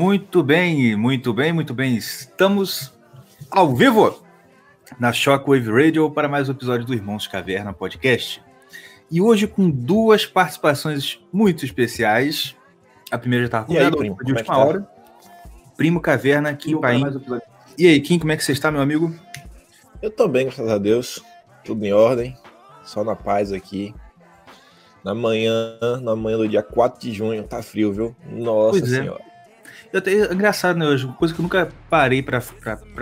Muito bem, muito bem, muito bem. Estamos ao vivo na Shockwave Radio para mais um episódio do Irmãos Caverna Podcast. E hoje com duas participações muito especiais. A primeira já estava combinada, de última é tá? hora. Primo Caverna, Kim Paim. E aí, Kim, como é que você está, meu amigo? Eu tô bem, graças a Deus. Tudo em ordem. Só na paz aqui. Na manhã, na manhã do dia 4 de junho, tá frio, viu? Nossa pois é. senhora. É. Eu tenho, engraçado, né? Hoje, coisa que eu nunca parei para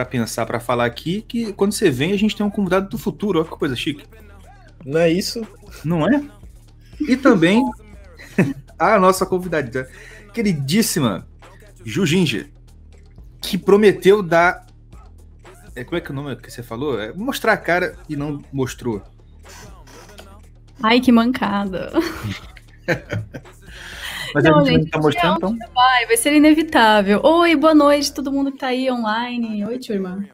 pensar, para falar aqui, que quando você vem, a gente tem um convidado do futuro. Olha que coisa chique. Não é isso? Não é? E também a nossa convidada, queridíssima Ju Ginger, que prometeu dar. É, como é que é o nome que você falou? É mostrar a cara e não mostrou. Ai, que mancada. Mas não, a gente, gente tá mostrando, então? Vai, vai ser inevitável. Oi, boa noite, todo mundo que tá aí online. Oi, turma.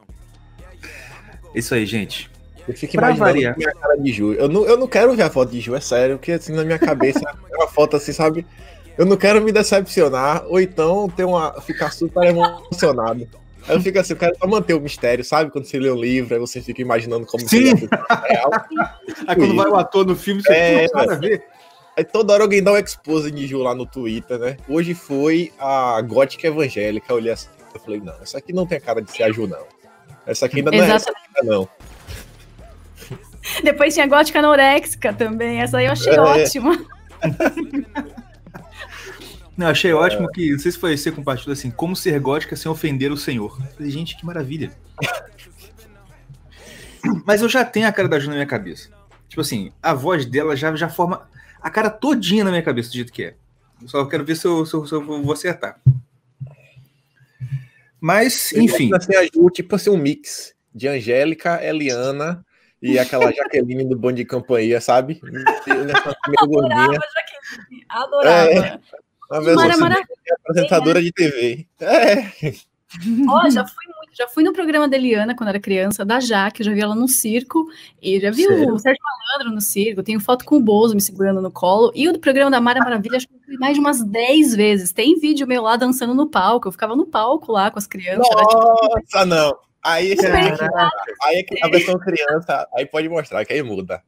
Isso aí, gente. Eu fico pra imaginando variar. minha cara de Ju. Eu não, eu não quero ver a foto de Ju, é sério, porque assim, na minha cabeça é uma foto assim, sabe? Eu não quero me decepcionar, ou então ter uma, ficar super emocionado. Aí eu fico assim, eu quero só manter o mistério, sabe? Quando você lê um livro, aí você fica imaginando como Sim. real. aí quando vai o ator no filme, você é, não nada a ver. Aí toda hora alguém dá um expose de Ju lá no Twitter, né? Hoje foi a gótica evangélica. Eu olhei assim, eu falei, não, essa aqui não tem cara de ser a Ju, não. Essa aqui ainda não Exatamente. é essa ainda, não. Depois tinha gótica anoréxica também. Essa aí eu achei é. ótima. Não, achei é. ótimo que, não sei se foi você compartilhou assim, como ser gótica sem ofender o Senhor. falei, gente, que maravilha. Mas eu já tenho a cara da Ju na minha cabeça. Tipo assim, a voz dela já, já forma a cara todinha na minha cabeça do jeito que é. Eu só quero ver se eu, se eu, se eu vou acertar. Mas, enfim. Assim, a Ju, tipo assim, um mix de Angélica, Eliana e aquela Jaqueline do Bom de Campanha, sabe? Adorava Jaqueline, adorava. É. Uma vez Mara, Mara... apresentadora de TV. É. Ó, já fui já fui no programa da Eliana quando era criança, da Jaque, já vi ela no circo, e já vi Sério? o Sérgio Malandro no circo, tenho foto com o Bozo me segurando no colo, e o do programa da Mara Maravilha, acho que fui mais de umas 10 vezes. Tem vídeo meu lá dançando no palco, eu ficava no palco lá com as crianças. Nossa, tipo... não! Aí, aí é a versão criança, aí pode mostrar, que aí muda.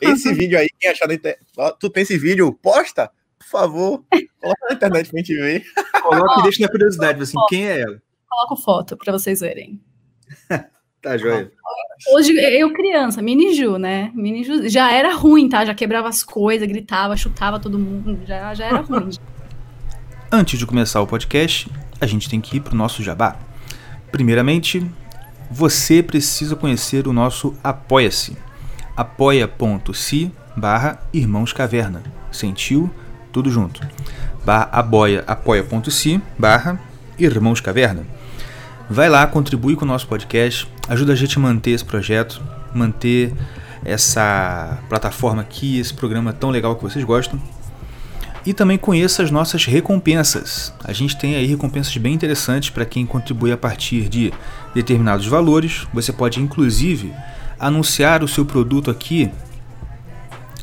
Esse vídeo aí, quem achar na internet, tu tem esse vídeo? Posta? por favor, coloca na internet pra gente ver. Coloca e deixa na curiosidade, assim, quem é ela? Coloca foto pra vocês verem. tá, joia. Hoje, eu criança, mini Ju, né? Mini Ju, já era ruim, tá? Já quebrava as coisas, gritava, chutava todo mundo, já, já era ruim. Antes de começar o podcast, a gente tem que ir pro nosso jabá. Primeiramente, você precisa conhecer o nosso Apoia-se. apoia.se barra Irmãos Caverna. Sentiu? tudo junto. Barra aboia, apoia.se barra Irmãos Caverna. Vai lá, contribui com o nosso podcast, ajuda a gente a manter esse projeto, manter essa plataforma aqui, esse programa tão legal que vocês gostam. E também conheça as nossas recompensas. A gente tem aí recompensas bem interessantes para quem contribui a partir de determinados valores. Você pode inclusive anunciar o seu produto aqui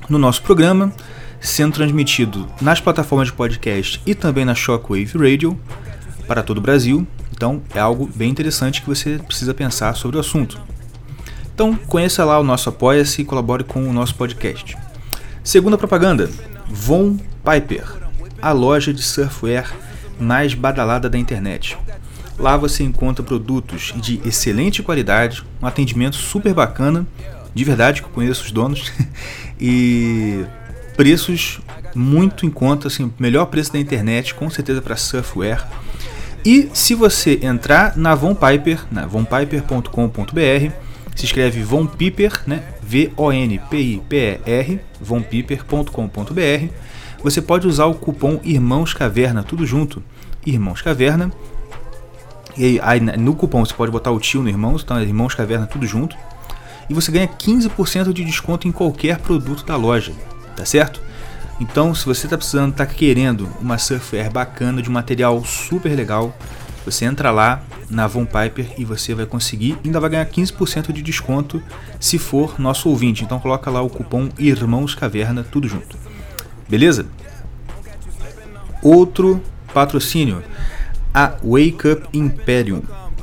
no nosso programa sendo transmitido nas plataformas de podcast e também na Shockwave Radio para todo o Brasil. Então é algo bem interessante que você precisa pensar sobre o assunto. Então conheça lá o nosso Apoia-se e colabore com o nosso podcast. Segunda propaganda: Von Piper, a loja de surfwear mais badalada da internet. Lá você encontra produtos de excelente qualidade, um atendimento super bacana, de verdade que eu conheço os donos, e preços muito em conta, assim, melhor preço da internet, com certeza para surfwear. E se você entrar na Von Piper, na vonpiper.com.br, se escreve Von Piper, né? V-O-N-P-I-P-E-R, vonpiper.com.br, você pode usar o cupom Irmãos Caverna, tudo junto, Irmãos Caverna. E aí, no cupom você pode botar o tio no Irmãos, então é Irmãos Caverna, tudo junto. E você ganha 15% de desconto em qualquer produto da loja tá certo? Então, se você está precisando, está querendo uma surfwear bacana, de um material super legal, você entra lá na Von Piper e você vai conseguir, ainda vai ganhar 15% de desconto se for nosso ouvinte. Então coloca lá o cupom Irmãos Caverna, tudo junto. Beleza? outro patrocínio, a Wake Up Imperium,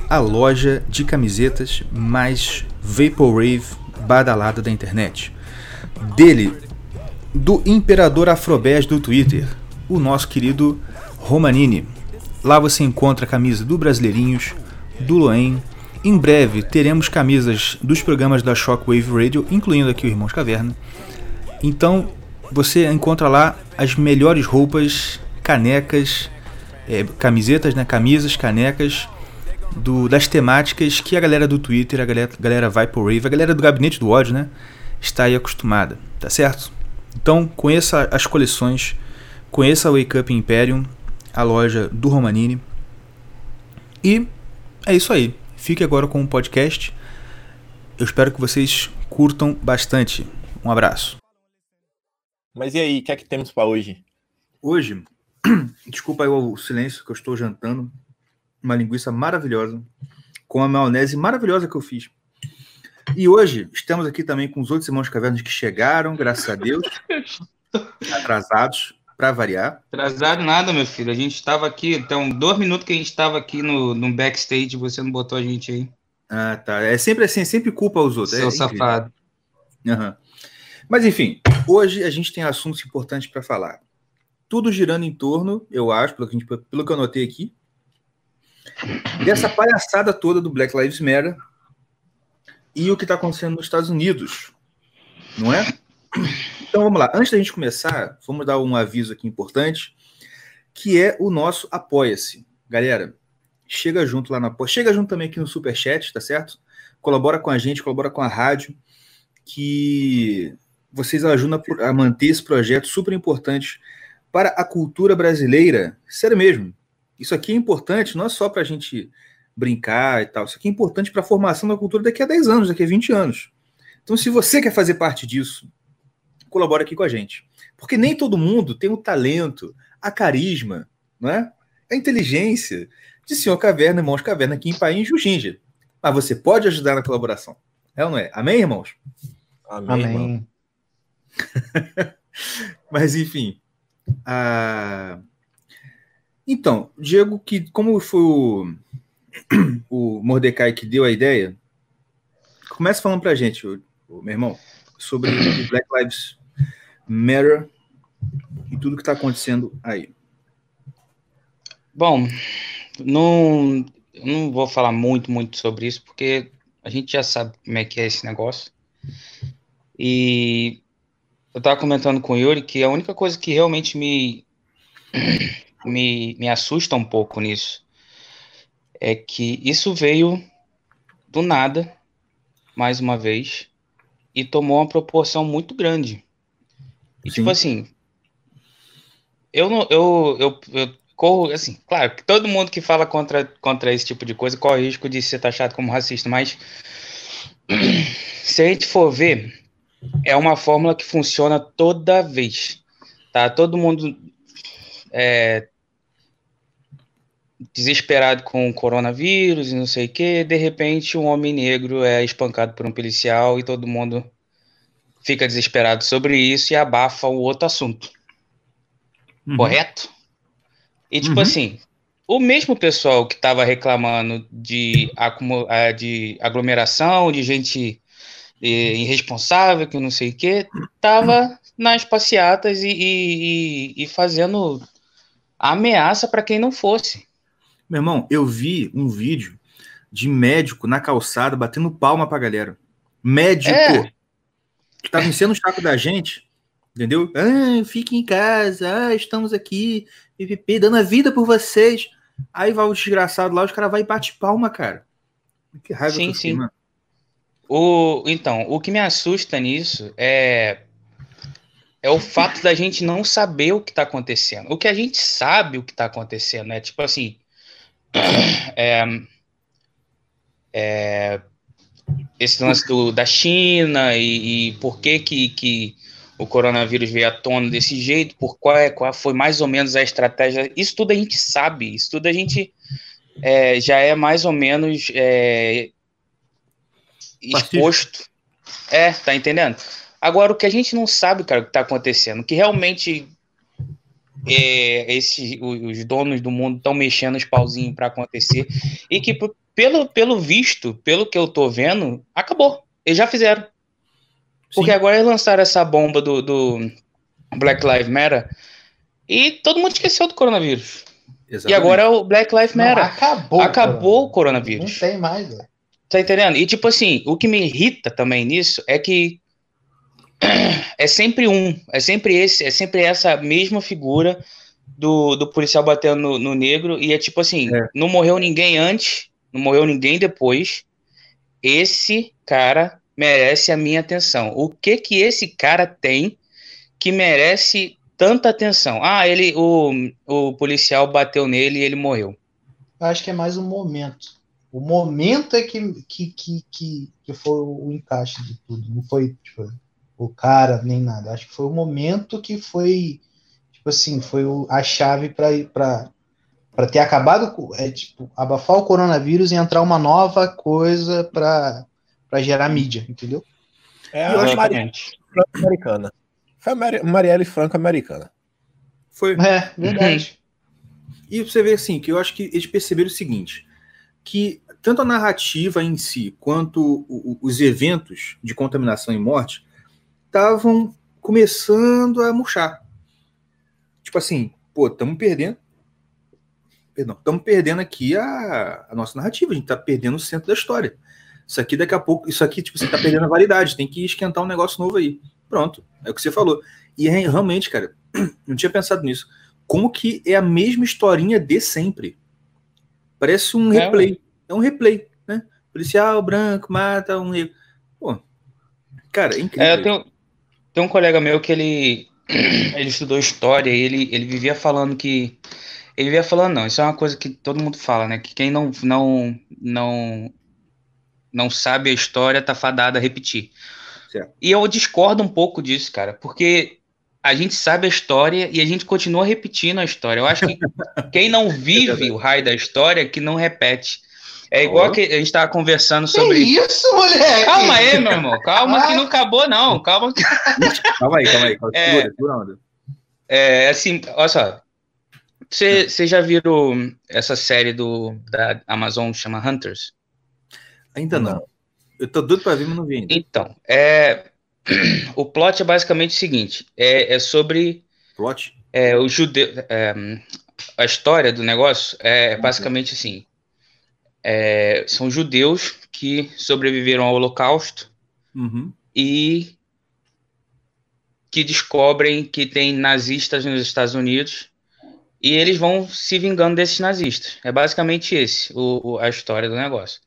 a loja de camisetas mais vaporwave badalada da internet. Dele, do Imperador Afrobés do Twitter, o nosso querido Romanini. Lá você encontra a camisa do Brasileirinhos, do Loen. Em breve teremos camisas dos programas da Shockwave Radio, incluindo aqui o Irmãos Caverna. Então você encontra lá as melhores roupas, canecas, é, camisetas, né? Camisas, canecas do, das temáticas que a galera do Twitter, a galera, galera Vaporwave, a galera do Gabinete do Ódio, né? Está aí acostumada, tá certo? Então conheça as coleções, conheça a Wake Up Imperium, a loja do Romanini. E é isso aí. Fique agora com o podcast. Eu espero que vocês curtam bastante. Um abraço. Mas e aí, o que é que temos para hoje? Hoje, desculpa aí o silêncio que eu estou jantando. Uma linguiça maravilhosa, com a maionese maravilhosa que eu fiz. E hoje estamos aqui também com os outros irmãos cavernas que chegaram, graças a Deus, atrasados para variar. Atrasado nada, meu filho. A gente estava aqui, então, dois minutos que a gente estava aqui no, no backstage, você não botou a gente aí. Ah, tá. É sempre assim, sempre culpa os outros. Seu é safado. Uhum. Mas enfim, hoje a gente tem assuntos importantes para falar. Tudo girando em torno, eu acho, pelo que, gente, pelo que eu anotei aqui, dessa palhaçada toda do Black Lives Matter e o que está acontecendo nos Estados Unidos, não é? Então vamos lá. Antes da gente começar, vamos dar um aviso aqui importante, que é o nosso Apoia-se. Galera, chega junto lá no Apoia. Chega junto também aqui no Superchat, tá certo? Colabora com a gente, colabora com a rádio, que vocês ajudam a manter esse projeto super importante para a cultura brasileira. Sério mesmo. Isso aqui é importante, não é só para a gente brincar e tal. Isso aqui é importante para a formação da cultura daqui a 10 anos, daqui a 20 anos. Então, se você quer fazer parte disso, colabora aqui com a gente. Porque nem todo mundo tem o talento, a carisma, não é? a inteligência de Senhor Caverna, Irmãos Caverna, aqui em Paim e Jujinja. Mas você pode ajudar na colaboração. É ou não é? Amém, irmãos? Amém. Amém. Mas, enfim. Ah... Então, Diego, que como foi o, o Mordecai que deu a ideia, começa falando pra gente, o, o meu irmão, sobre Black Lives Matter e tudo que está acontecendo aí. Bom, não, não vou falar muito, muito sobre isso, porque a gente já sabe como é que é esse negócio. E eu estava comentando com o Yuri que a única coisa que realmente me, me, me assusta um pouco nisso é que isso veio do nada, mais uma vez, e tomou uma proporção muito grande. E, tipo Sim. assim, eu não, eu, eu, eu corro, assim, claro, que todo mundo que fala contra, contra esse tipo de coisa corre o risco de ser taxado como racista, mas se a gente for ver, é uma fórmula que funciona toda vez, tá? Todo mundo é, desesperado com o coronavírus e não sei o que, de repente um homem negro é espancado por um policial e todo mundo fica desesperado sobre isso e abafa o outro assunto. Uhum. Correto? E tipo uhum. assim, o mesmo pessoal que estava reclamando de, eh, de aglomeração, de gente eh, irresponsável, que não sei o que, estava nas passeatas e, e, e fazendo ameaça para quem não fosse. Meu irmão, eu vi um vídeo de médico na calçada batendo palma pra galera. Médico! É que tava enchendo o saco da gente, entendeu? Ah, fique em casa, ah, estamos aqui, PPP, dando a vida por vocês. Aí vai o desgraçado lá, os caras vai e bate palma, cara. Que raiva sim, sim. Mano. O, então, o que me assusta nisso é é o fato da gente não saber o que está acontecendo. O que a gente sabe o que está acontecendo é tipo assim, é, é, esse lance do, da China e, e por que, que, que o coronavírus veio à tona desse jeito, por qual, é, qual foi mais ou menos a estratégia, isso tudo a gente sabe, isso tudo a gente é, já é mais ou menos é, exposto. É, tá entendendo? Agora, o que a gente não sabe, cara, o que tá acontecendo, que realmente é, esse, os donos do mundo estão mexendo os pauzinhos para acontecer e que pelo, pelo visto, pelo que eu tô vendo, acabou. Eles já fizeram. Porque Sim. agora eles lançaram essa bomba do, do Black Lives Matter e todo mundo esqueceu do coronavírus. Exatamente. E agora é o Black Lives Matter. Não, acabou. Acabou o coronavírus. Não tem mais, velho. Tá entendendo? E tipo assim, o que me irrita também nisso é que é sempre um, é sempre esse, é sempre essa mesma figura do, do policial batendo no, no negro e é tipo assim, é. não morreu ninguém antes, não morreu ninguém depois. Esse cara merece a minha atenção. O que que esse cara tem que merece tanta atenção? Ah, ele o, o policial bateu nele e ele morreu. Eu acho que é mais um momento. O momento é que, que, que, que, que foi o encaixe de tudo. Não foi tipo, o cara nem nada. Acho que foi o momento que foi tipo assim, foi o, a chave para para ter acabado, é, tipo, abafar o coronavírus e entrar uma nova coisa para gerar mídia, entendeu? É a Marielle Franco-Americana. Foi a Marielle Franco-Americana. Foi. É, verdade. E você vê assim, que eu acho que eles perceberam o seguinte, que tanto a narrativa em si, quanto os eventos de contaminação e morte estavam começando a murchar. Tipo assim, pô, estamos perdendo perdão, estamos perdendo aqui a, a, nossa narrativa, a gente está perdendo o centro da história. Isso aqui daqui a pouco, isso aqui, tipo, você está perdendo a validade, tem que esquentar um negócio novo aí. Pronto, é o que você falou. E realmente, cara, não tinha pensado nisso. Como que é a mesma historinha de sempre? Parece um é, replay. É um replay, né? Policial branco mata um negro. Pô, cara, é incrível. É, tem, tem um colega meu que ele, ele estudou história e ele, ele vivia falando que ele ia falando, não, isso é uma coisa que todo mundo fala, né? Que quem não, não, não, não sabe a história tá fadada a repetir. Certo. E eu discordo um pouco disso, cara, porque a gente sabe a história e a gente continua repetindo a história. Eu acho que quem não vive o raio da história que não repete. É igual oh. que a gente estava conversando sobre. Que isso, moleque? Calma aí, meu irmão. Calma ah. que não acabou, não. Calma. calma aí, calma aí. Calma. É, segura, segura é, assim, olha só. Você tá. já viram essa série do, da Amazon chama Hunters? Ainda não. Eu tô doido pra ver, mas não vi ainda. Então, é, o plot é basicamente o seguinte: é, é sobre. Plot? É, o judeu. É, a história do negócio é basicamente assim: é, são judeus que sobreviveram ao Holocausto uhum. e que descobrem que tem nazistas nos Estados Unidos e eles vão se vingando desses nazistas. É basicamente esse o, o a história do negócio.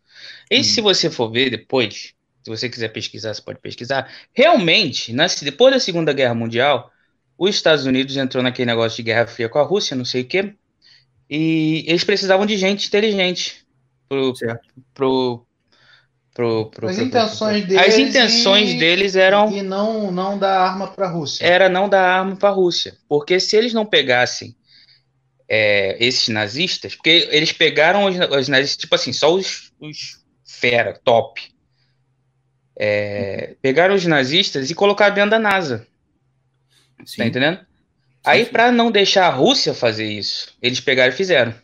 E hum. se você for ver depois, se você quiser pesquisar, você pode pesquisar. Realmente, depois da Segunda Guerra Mundial, os Estados Unidos entrou naquele negócio de guerra fria com a Rússia, não sei o quê, e eles precisavam de gente inteligente pro, pro, pro, pro, as intenções deles as intenções e, deles eram e não não dar arma para a Rússia era não dar arma para a Rússia porque se eles não pegassem é, esses nazistas, porque eles pegaram os, os, nazistas, tipo assim, só os, os fera, top. É, pegaram os nazistas e colocaram dentro da NASA. Tá sim. Tá entendendo? Sim, Aí, para não deixar a Rússia fazer isso, eles pegaram e fizeram.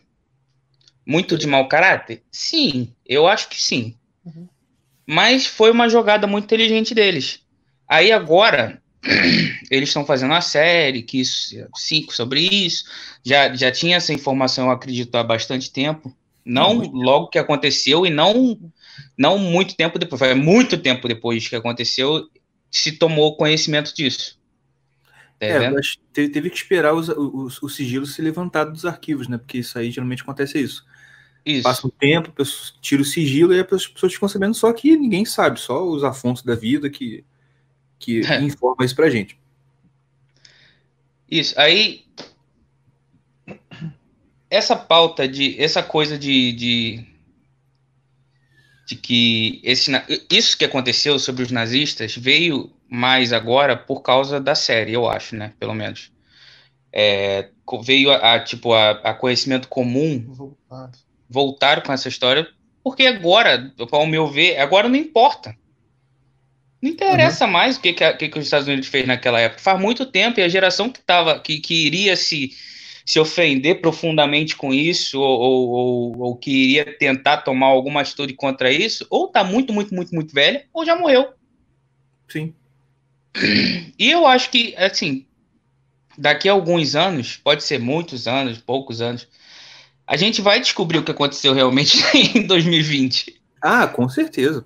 Muito de mau caráter? Sim, eu acho que sim. Uhum. Mas foi uma jogada muito inteligente deles. Aí agora, eles estão fazendo uma série que isso, cinco sobre isso. Já, já tinha essa informação, eu acredito, há bastante tempo. Não logo que aconteceu e não não muito tempo depois. Foi muito tempo depois que aconteceu se tomou conhecimento disso. Tá é, mas teve que esperar os, os, o sigilo ser levantado dos arquivos, né? Porque isso aí geralmente acontece isso. Isso. Passa um tempo, tira o sigilo e as pessoas ficam sabendo só que ninguém sabe, só os Afonso da vida que que é. informa isso pra gente. Isso. Aí essa pauta de essa coisa de, de, de que esse isso que aconteceu sobre os nazistas veio mais agora por causa da série, eu acho, né? Pelo menos. É, veio a, a tipo a, a, conhecimento comum voltar com essa história porque agora, ao meu ver, agora não importa Não interessa uhum. mais o que, que, que, os Estados Unidos fez naquela época. Faz muito tempo e a geração que, tava, que, que iria se, se ofender profundamente com isso, ou, ou, ou, que iria tentar tomar alguma atitude contra isso, ou tá muito, muito, muito, muito velha, ou já morreu. Sim. E eu acho que, assim, daqui a alguns anos, pode ser muitos anos, poucos anos, a gente vai descobrir o que aconteceu realmente em 2020. Ah, com certeza.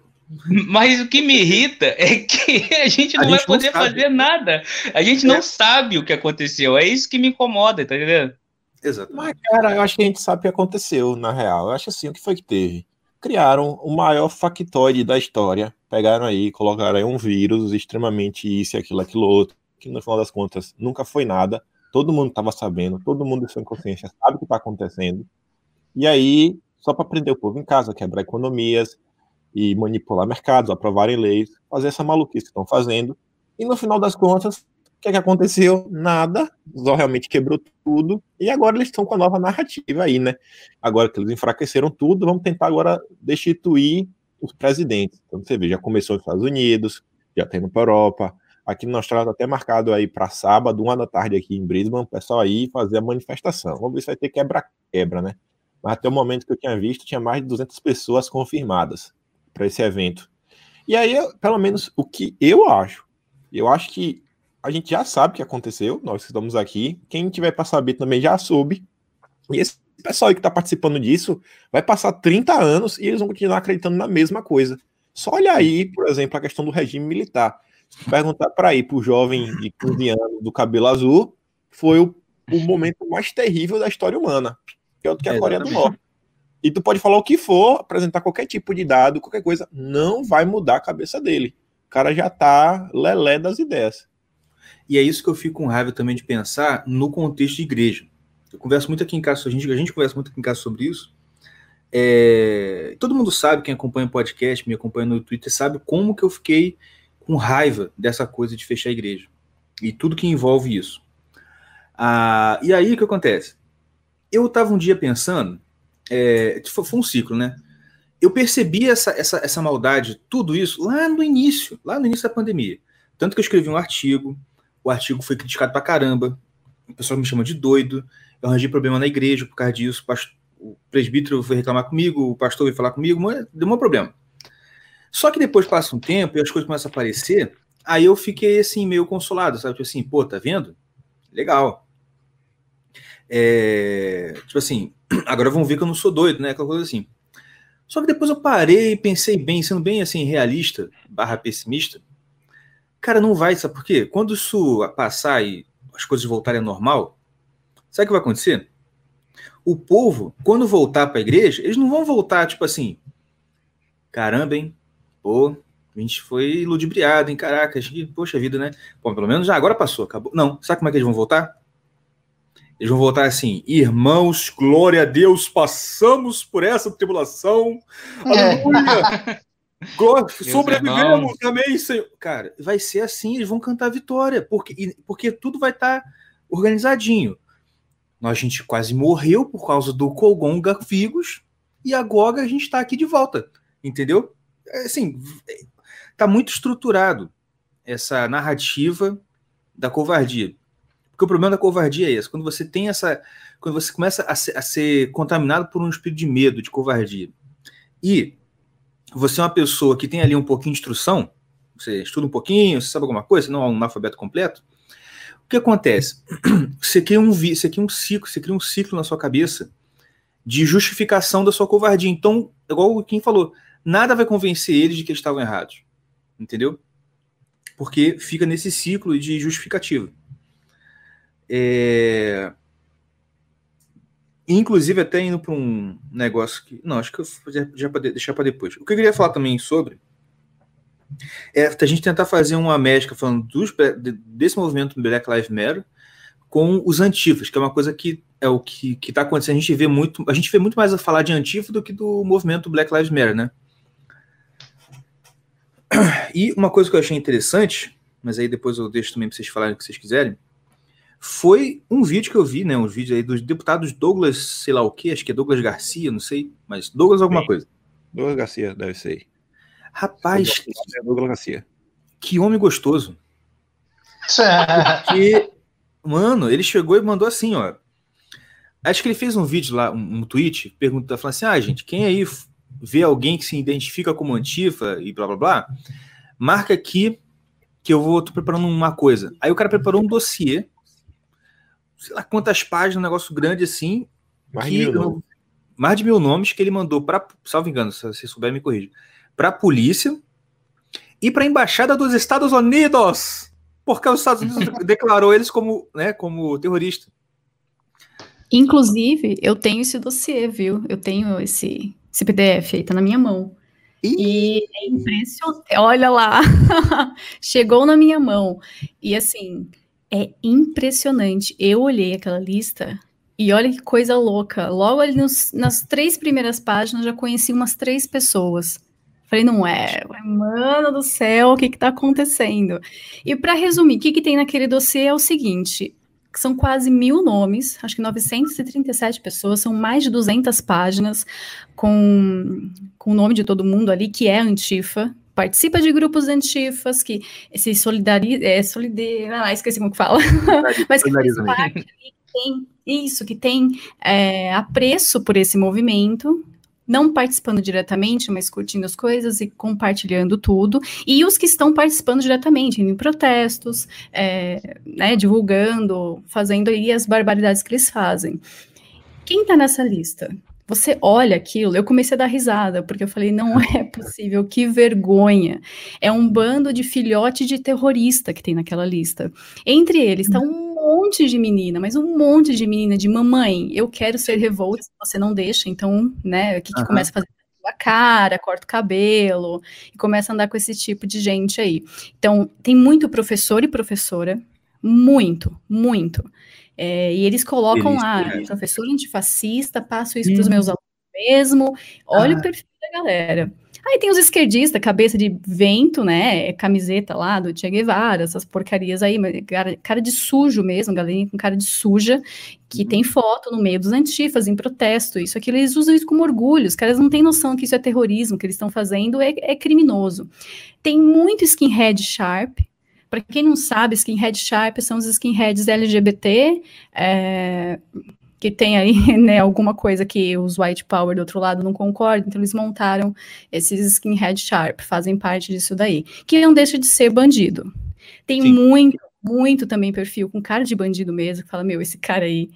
Mas o que me irrita é que a gente não a vai gente poder não fazer nada. A gente é. não sabe o que aconteceu. É isso que me incomoda, tá entendendo? Exato. Mas, cara, eu acho que a gente sabe o que aconteceu, na real. Eu acho assim, o que foi que teve? Criaram o maior factoide da história. Pegaram aí, colocaram aí um vírus extremamente isso, aquilo, aquilo outro, que no final das contas nunca foi nada. Todo mundo estava sabendo, todo mundo em sua consciência sabe o que está acontecendo. E aí, só para prender o povo em casa, quebrar economias, e manipular mercados, aprovarem leis, fazer essa maluquice que estão fazendo. E no final das contas, o que, é que aconteceu? Nada. Zó realmente quebrou tudo. E agora eles estão com a nova narrativa aí, né? Agora que eles enfraqueceram tudo, vamos tentar agora destituir os presidentes. Então você vê, já começou nos Estados Unidos, já tem indo para Europa. Aqui no Austrália tá até marcado aí para sábado, uma da tarde aqui em Brisbane, o pessoal aí fazer a manifestação. Vamos ver se vai ter quebra-quebra, né? Mas até o momento que eu tinha visto, tinha mais de 200 pessoas confirmadas para esse evento. E aí, pelo menos o que eu acho, eu acho que a gente já sabe o que aconteceu, nós estamos aqui. Quem tiver para saber também já soube. E esse pessoal aí que está participando disso vai passar 30 anos e eles vão continuar acreditando na mesma coisa. Só olha aí, por exemplo, a questão do regime militar. Perguntar para aí para o jovem de 15 anos do cabelo azul, foi o, o momento mais terrível da história humana, que é o que a é, Coreia do Norte. E tu pode falar o que for, apresentar qualquer tipo de dado, qualquer coisa, não vai mudar a cabeça dele. O cara já tá lelé das ideias. E é isso que eu fico com raiva também de pensar no contexto de igreja. Eu converso muito aqui em casa, a gente, a gente conversa muito aqui em casa sobre isso. É, todo mundo sabe, quem acompanha o podcast, me acompanha no Twitter, sabe como que eu fiquei com raiva dessa coisa de fechar a igreja. E tudo que envolve isso. Ah, e aí o que acontece? Eu estava um dia pensando é, foi um ciclo, né? Eu percebi essa, essa, essa maldade, tudo isso, lá no início, lá no início da pandemia. Tanto que eu escrevi um artigo, o artigo foi criticado pra caramba, o pessoal me chama de doido, eu arranjei problema na igreja por causa disso, o presbítero foi reclamar comigo, o pastor veio falar comigo, deu um problema. Só que depois passa um tempo e as coisas começam a aparecer, aí eu fiquei assim, meio consolado, sabe? Tipo assim, pô, tá vendo? Legal. É, tipo assim, agora vão ver que eu não sou doido, né? Aquela coisa assim. Só que depois eu parei e pensei bem, sendo bem assim, realista, barra pessimista. Cara, não vai, sabe por quê? Quando isso passar e as coisas voltarem ao normal, sabe o que vai acontecer? O povo, quando voltar para a igreja, eles não vão voltar, tipo assim, caramba, hein? Pô, a gente foi ludibriado, hein? Caraca, a gente, poxa vida, né? Bom, pelo menos já agora passou, acabou. Não, sabe como é que eles vão voltar? Eles vão voltar assim: irmãos, glória a Deus, passamos por essa tribulação. É. Aleluia! sobrevivemos também, Senhor. Cara, vai ser assim, eles vão cantar vitória, porque, porque tudo vai estar tá organizadinho. A gente quase morreu por causa do Kogonga Figos, e agora a gente está aqui de volta, entendeu? É, assim, tá muito estruturado essa narrativa da covardia. Porque o problema da covardia é esse. Quando você tem essa. Quando você começa a ser, a ser contaminado por um espírito de medo, de covardia, e você é uma pessoa que tem ali um pouquinho de instrução, você estuda um pouquinho, você sabe alguma coisa, não é um analfabeto completo, o que acontece? Você cria um, você cria um ciclo, você cria um ciclo na sua cabeça de justificação da sua covardia. Então, igual quem falou, nada vai convencer eles de que eles estavam errados. Entendeu? Porque fica nesse ciclo de justificativa. É... Inclusive, até indo para um negócio que. Não, acho que eu já, já deixar para depois. O que eu queria falar também sobre é a gente tentar fazer uma médica falando dos, desse movimento Black Lives Matter com os antifas, que é uma coisa que é o que está acontecendo. A gente vê muito, a gente vê muito mais a falar de antifa do que do movimento Black Lives Matter, né? E uma coisa que eu achei interessante, mas aí depois eu deixo também para vocês falarem o que vocês quiserem, foi um vídeo que eu vi, né? Um vídeo aí dos deputados Douglas, sei lá o que, acho que é Douglas Garcia, não sei, mas Douglas alguma Sim. coisa. Douglas Garcia, deve ser. Rapaz. É Douglas Garcia. Que homem gostoso. que, mano, ele chegou e mandou assim, ó. Acho que ele fez um vídeo lá, um, um tweet, perguntando, falando assim: ah, gente, quem aí vê alguém que se identifica como Antifa e blá blá blá, marca aqui que eu vou tô preparando uma coisa. Aí o cara preparou um dossiê, sei lá quantas páginas, um negócio grande assim. Mais que de mil mais de mil nomes que ele mandou para, salvo engano, se você souber me corrija, para a polícia e para a embaixada dos Estados Unidos, porque os Estados Unidos declarou eles como, né, como terrorista. Inclusive, eu tenho esse dossiê, viu? Eu tenho esse, esse PDF aí, tá na minha mão. E é impressionante. Olha lá, chegou na minha mão. E assim, é impressionante. Eu olhei aquela lista e olha que coisa louca. Logo ali nos- nas três primeiras páginas, já conheci umas três pessoas. Falei, não é, mano do céu, o que que tá acontecendo? E para resumir, o que que tem naquele dossiê é o seguinte: são quase mil nomes, acho que 937 pessoas, são mais de 200 páginas com, com o nome de todo mundo ali, que é Antifa, participa de grupos antifas, que se solidariza, é, solide, ah, esqueci como que fala, mas que faz parte que tem isso, que tem é, apreço por esse movimento, não participando diretamente, mas curtindo as coisas e compartilhando tudo, e os que estão participando diretamente, indo em protestos, é, né, divulgando, fazendo aí as barbaridades que eles fazem. Quem tá nessa lista? Você olha aquilo, eu comecei a dar risada, porque eu falei, não é possível, que vergonha. É um bando de filhote de terrorista que tem naquela lista. Entre eles está um monte de menina, mas um monte de menina de mamãe, eu quero ser revolta, você não deixa, então, né, o que, que Aham. começa a fazer? A cara, corta o cabelo, e começa a andar com esse tipo de gente aí. Então, tem muito professor e professora, muito, muito. É, e eles colocam Delícia, lá, delícia. professor antifascista, passo isso para os meus alunos mesmo. Olha Ah. o perfil da galera. Aí tem os esquerdistas, cabeça de vento, né? Camiseta lá do Che Guevara, essas porcarias aí, mas cara, cara de sujo mesmo, galerinha com cara de suja, que tem foto no meio dos antifas, em protesto, isso aqui, eles usam isso como orgulho, os caras não têm noção que isso é terrorismo, que eles estão fazendo é, é criminoso. Tem muito skinhead sharp, para quem não sabe, skinhead sharp são os skinheads LGBT, é, que tem aí né, alguma coisa que os white power do outro lado não concordam, então eles montaram esses skinhead sharp, fazem parte disso daí, que não deixa de ser bandido. Tem Sim. muito, muito também perfil com cara de bandido mesmo, que fala, meu, esse cara aí,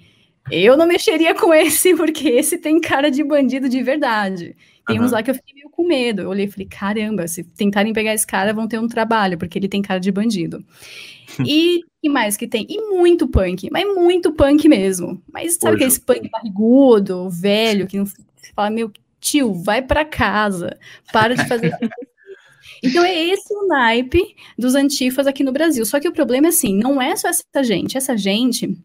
eu não mexeria com esse, porque esse tem cara de bandido de verdade. Tem uns Aham. lá que eu fiquei meio com medo. Eu olhei e falei, caramba, se tentarem pegar esse cara, vão ter um trabalho, porque ele tem cara de bandido. e que mais que tem? E muito punk, mas muito punk mesmo. Mas sabe Hoje. aquele punk barrigudo, velho, que não fala, meu tio, vai pra casa, para de fazer isso. Então é esse o naipe dos antifas aqui no Brasil. Só que o problema é assim, não é só essa gente, essa gente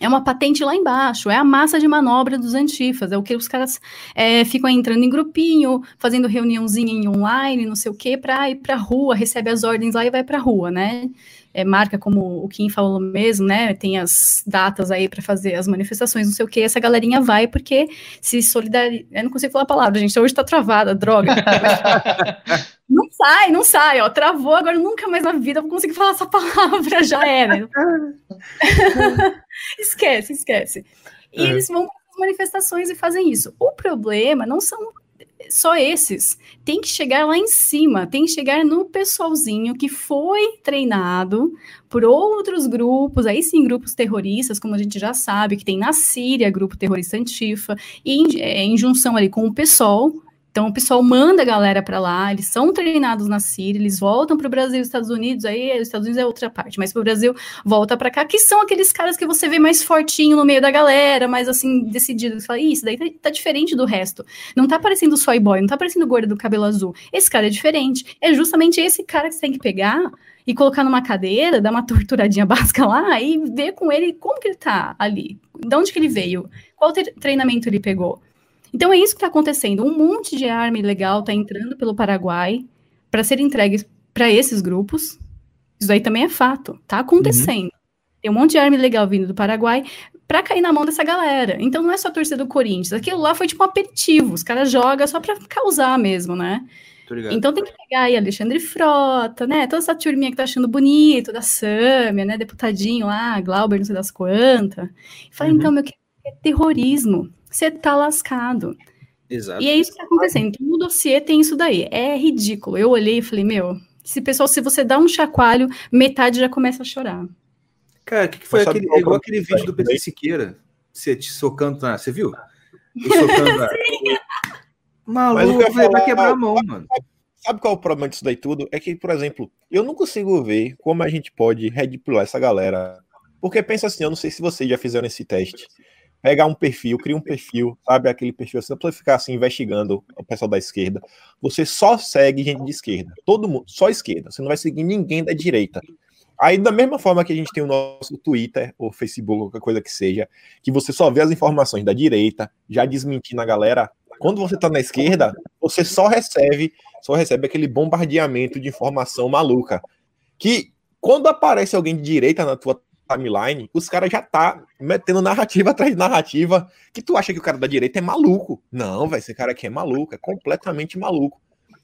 é uma patente lá embaixo, é a massa de manobra dos antifas, é o que os caras é, ficam entrando em grupinho, fazendo reuniãozinha em online, não sei o quê, para ir pra rua, recebe as ordens lá e vai pra rua, né? É, marca, como o Kim falou mesmo, né? Tem as datas aí para fazer as manifestações, não sei o quê, essa galerinha vai porque se solidariza. Eu não consigo falar a palavra, gente, hoje tá travada, droga. não sai, não sai, ó, travou, agora nunca mais na vida eu vou conseguir falar essa palavra, já era. esquece, esquece. E Uhum. eles vão para as manifestações e fazem isso. O problema não são só esses. Tem que chegar lá em cima, tem que chegar no pessoalzinho que foi treinado por outros grupos, aí sim, grupos terroristas, como a gente já sabe, que tem na Síria, grupo terrorista Antifa, e em, é, em junção ali com o PSOL. Então, o pessoal manda a galera para lá, eles são treinados na Síria, eles voltam para o Brasil Estados Unidos, aí os Estados Unidos é outra parte, mas para o Brasil volta para cá, que são aqueles caras que você vê mais fortinho no meio da galera, mais assim, decidido. Você fala, "Ih, isso daí tá, tá diferente do resto. Não tá parecendo Soy Boy, não tá parecendo gordo do cabelo azul. Esse cara é diferente. É justamente esse cara que você tem que pegar e colocar numa cadeira, dar uma torturadinha básica lá e ver com ele como que ele tá ali. De onde que ele veio? Qual tre- treinamento ele pegou? Então é isso que está acontecendo. Um monte de arma ilegal está entrando pelo Paraguai para ser entregue para esses grupos. Isso aí também é fato. Tá acontecendo. Tem um monte de arma ilegal vindo do Paraguai para cair na mão dessa galera. Então não é só a torcida do Corinthians. Aquilo lá foi tipo um aperitivo. Os caras jogam só para causar mesmo, né? Então tem que pegar aí Alexandre Frota, né? Toda essa turminha que tá achando bonito, da Sâmia, né? Deputadinho lá, Glauber, não sei das quantas. E fala, uhum. então, meu querido, é terrorismo. Você tá lascado. Exato. E é isso que tá acontecendo. Então, no dossiê tem isso daí. É ridículo. Eu olhei e falei, meu, se pessoal, se você dá um chacoalho, metade já começa a chorar. Cara, o que, que, foi aquele, é igual aquele vídeo do PC Siqueira? Você te socando na. Você viu? socando na. Maluco, vai, falar, vai quebrar a mão, mano. Sabe qual é o problema disso daí tudo? É que, por exemplo, eu não consigo ver como a gente pode redipular essa galera. Porque pensa assim, eu não sei se vocês já fizeram esse teste. Pegar um perfil, cria um perfil, sabe? Aquele perfil assim, pra ficar assim, investigando o pessoal da esquerda. Você só segue gente de esquerda. Todo mundo, só esquerda. Você não vai seguir ninguém da direita. Aí, da mesma forma que a gente tem o nosso Twitter ou Facebook, qualquer coisa que seja, que você só vê as informações da direita, já desmentindo a galera, quando você está na esquerda, você só recebe, só recebe aquele bombardeamento de informação maluca. Que quando aparece alguém de direita na tua timeline, os caras já tá metendo narrativa atrás de narrativa, que tu acha que o cara da direita é maluco. Não, velho, esse cara aqui é maluco, é completamente maluco.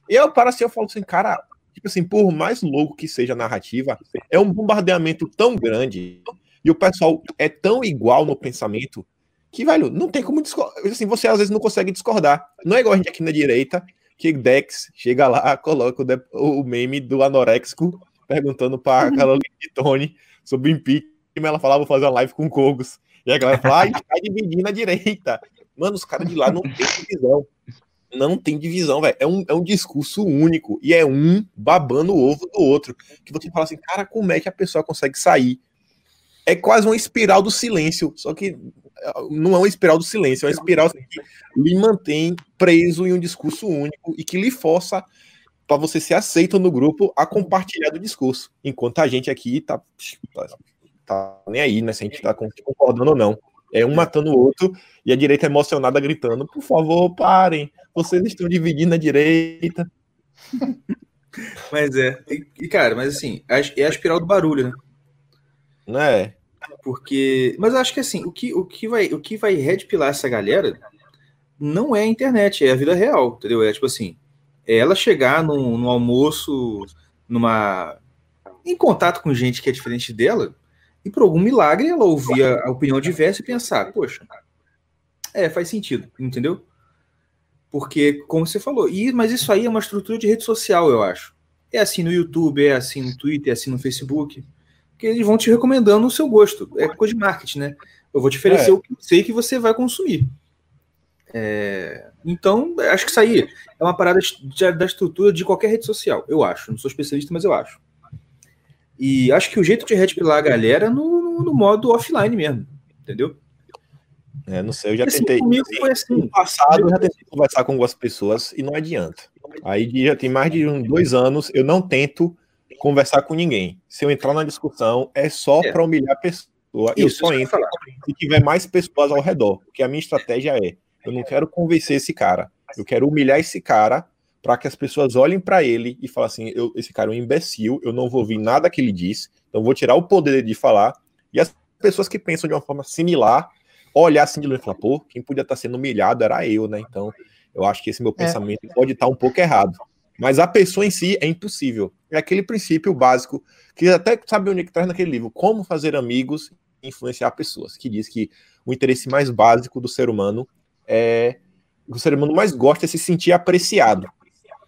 E eu para assim, eu falo assim, cara, tipo assim, por mais louco que seja a narrativa, é um bombardeamento tão grande e o pessoal é tão igual no pensamento que, velho, não tem como discordar. Assim, você às vezes não consegue discordar. Não é igual a gente aqui na direita, que Dex chega lá, coloca o, o meme do anorexico perguntando para de Tony sobre o impeachment. Ela falava, vou fazer uma live com Cogos. E a galera fala, ah, a gente tá dividindo a direita. Mano, os caras de lá não tem divisão. Não tem divisão, velho. É um, é um discurso único. E é um babando o ovo do outro. Que você fala assim, cara, como é que a pessoa consegue sair? É quase uma espiral do silêncio. Só que não é uma espiral do silêncio, é uma espiral que lhe mantém preso em um discurso único e que lhe força para você ser aceito no grupo a compartilhar do discurso. Enquanto a gente aqui tá, tá, tá nem aí, né? Se a gente tá concordando ou não. É um matando o outro e a direita emocionada gritando: por favor, parem, vocês estão dividindo a direita. Mas é, e cara, mas assim, é a espiral do barulho, né? Não é? Porque. Mas eu acho que assim, o que, o que vai o que vai redpilar essa galera não é a internet, é a vida real, entendeu? É tipo assim, é ela chegar no, no almoço, numa. em contato com gente que é diferente dela, e por algum milagre ela ouvir a, opinião diversa e pensar, poxa, é, faz sentido, entendeu? Porque, como você falou, e, mas isso aí é uma estrutura de rede social, eu acho. É assim no YouTube, é assim no Twitter, é assim no Facebook que eles vão te recomendando o seu gosto. É coisa de marketing, né? Eu vou te oferecer é. o que eu sei que você vai consumir. É... Então, acho que isso aí é uma parada da estrutura de qualquer rede social, eu acho. Não sou especialista, mas eu acho. E acho que o jeito de redepilar a galera é no, no, no, modo offline mesmo, entendeu? É, não sei, eu já assim, tentei. Comigo foi assim. No passado, eu já tentei conversar com algumas pessoas e não adianta. Aí já tem mais de um, dois anos, eu não tento conversar com ninguém. Se eu entrar na discussão, é só é. para humilhar a pessoa. Isso, eu só entro se tiver mais pessoas ao redor. Porque a minha estratégia é: eu não quero convencer esse cara. Eu quero humilhar esse cara para que as pessoas olhem para ele e falem assim: eu, esse cara é um imbecil, eu não vou ouvir nada que ele diz, então vou tirar o poder de falar. E as pessoas que pensam de uma forma similar, olhar assim de longe e falar: pô, quem podia estar tá sendo humilhado era eu, né? Então eu acho que esse meu é. pensamento pode estar tá um pouco errado. Mas a pessoa em si é impossível. É aquele princípio básico que até sabe onde é que traz naquele livro, Como Fazer Amigos e Influenciar Pessoas, que diz que o interesse mais básico do ser humano é o ser humano mais gosta é se sentir apreciado.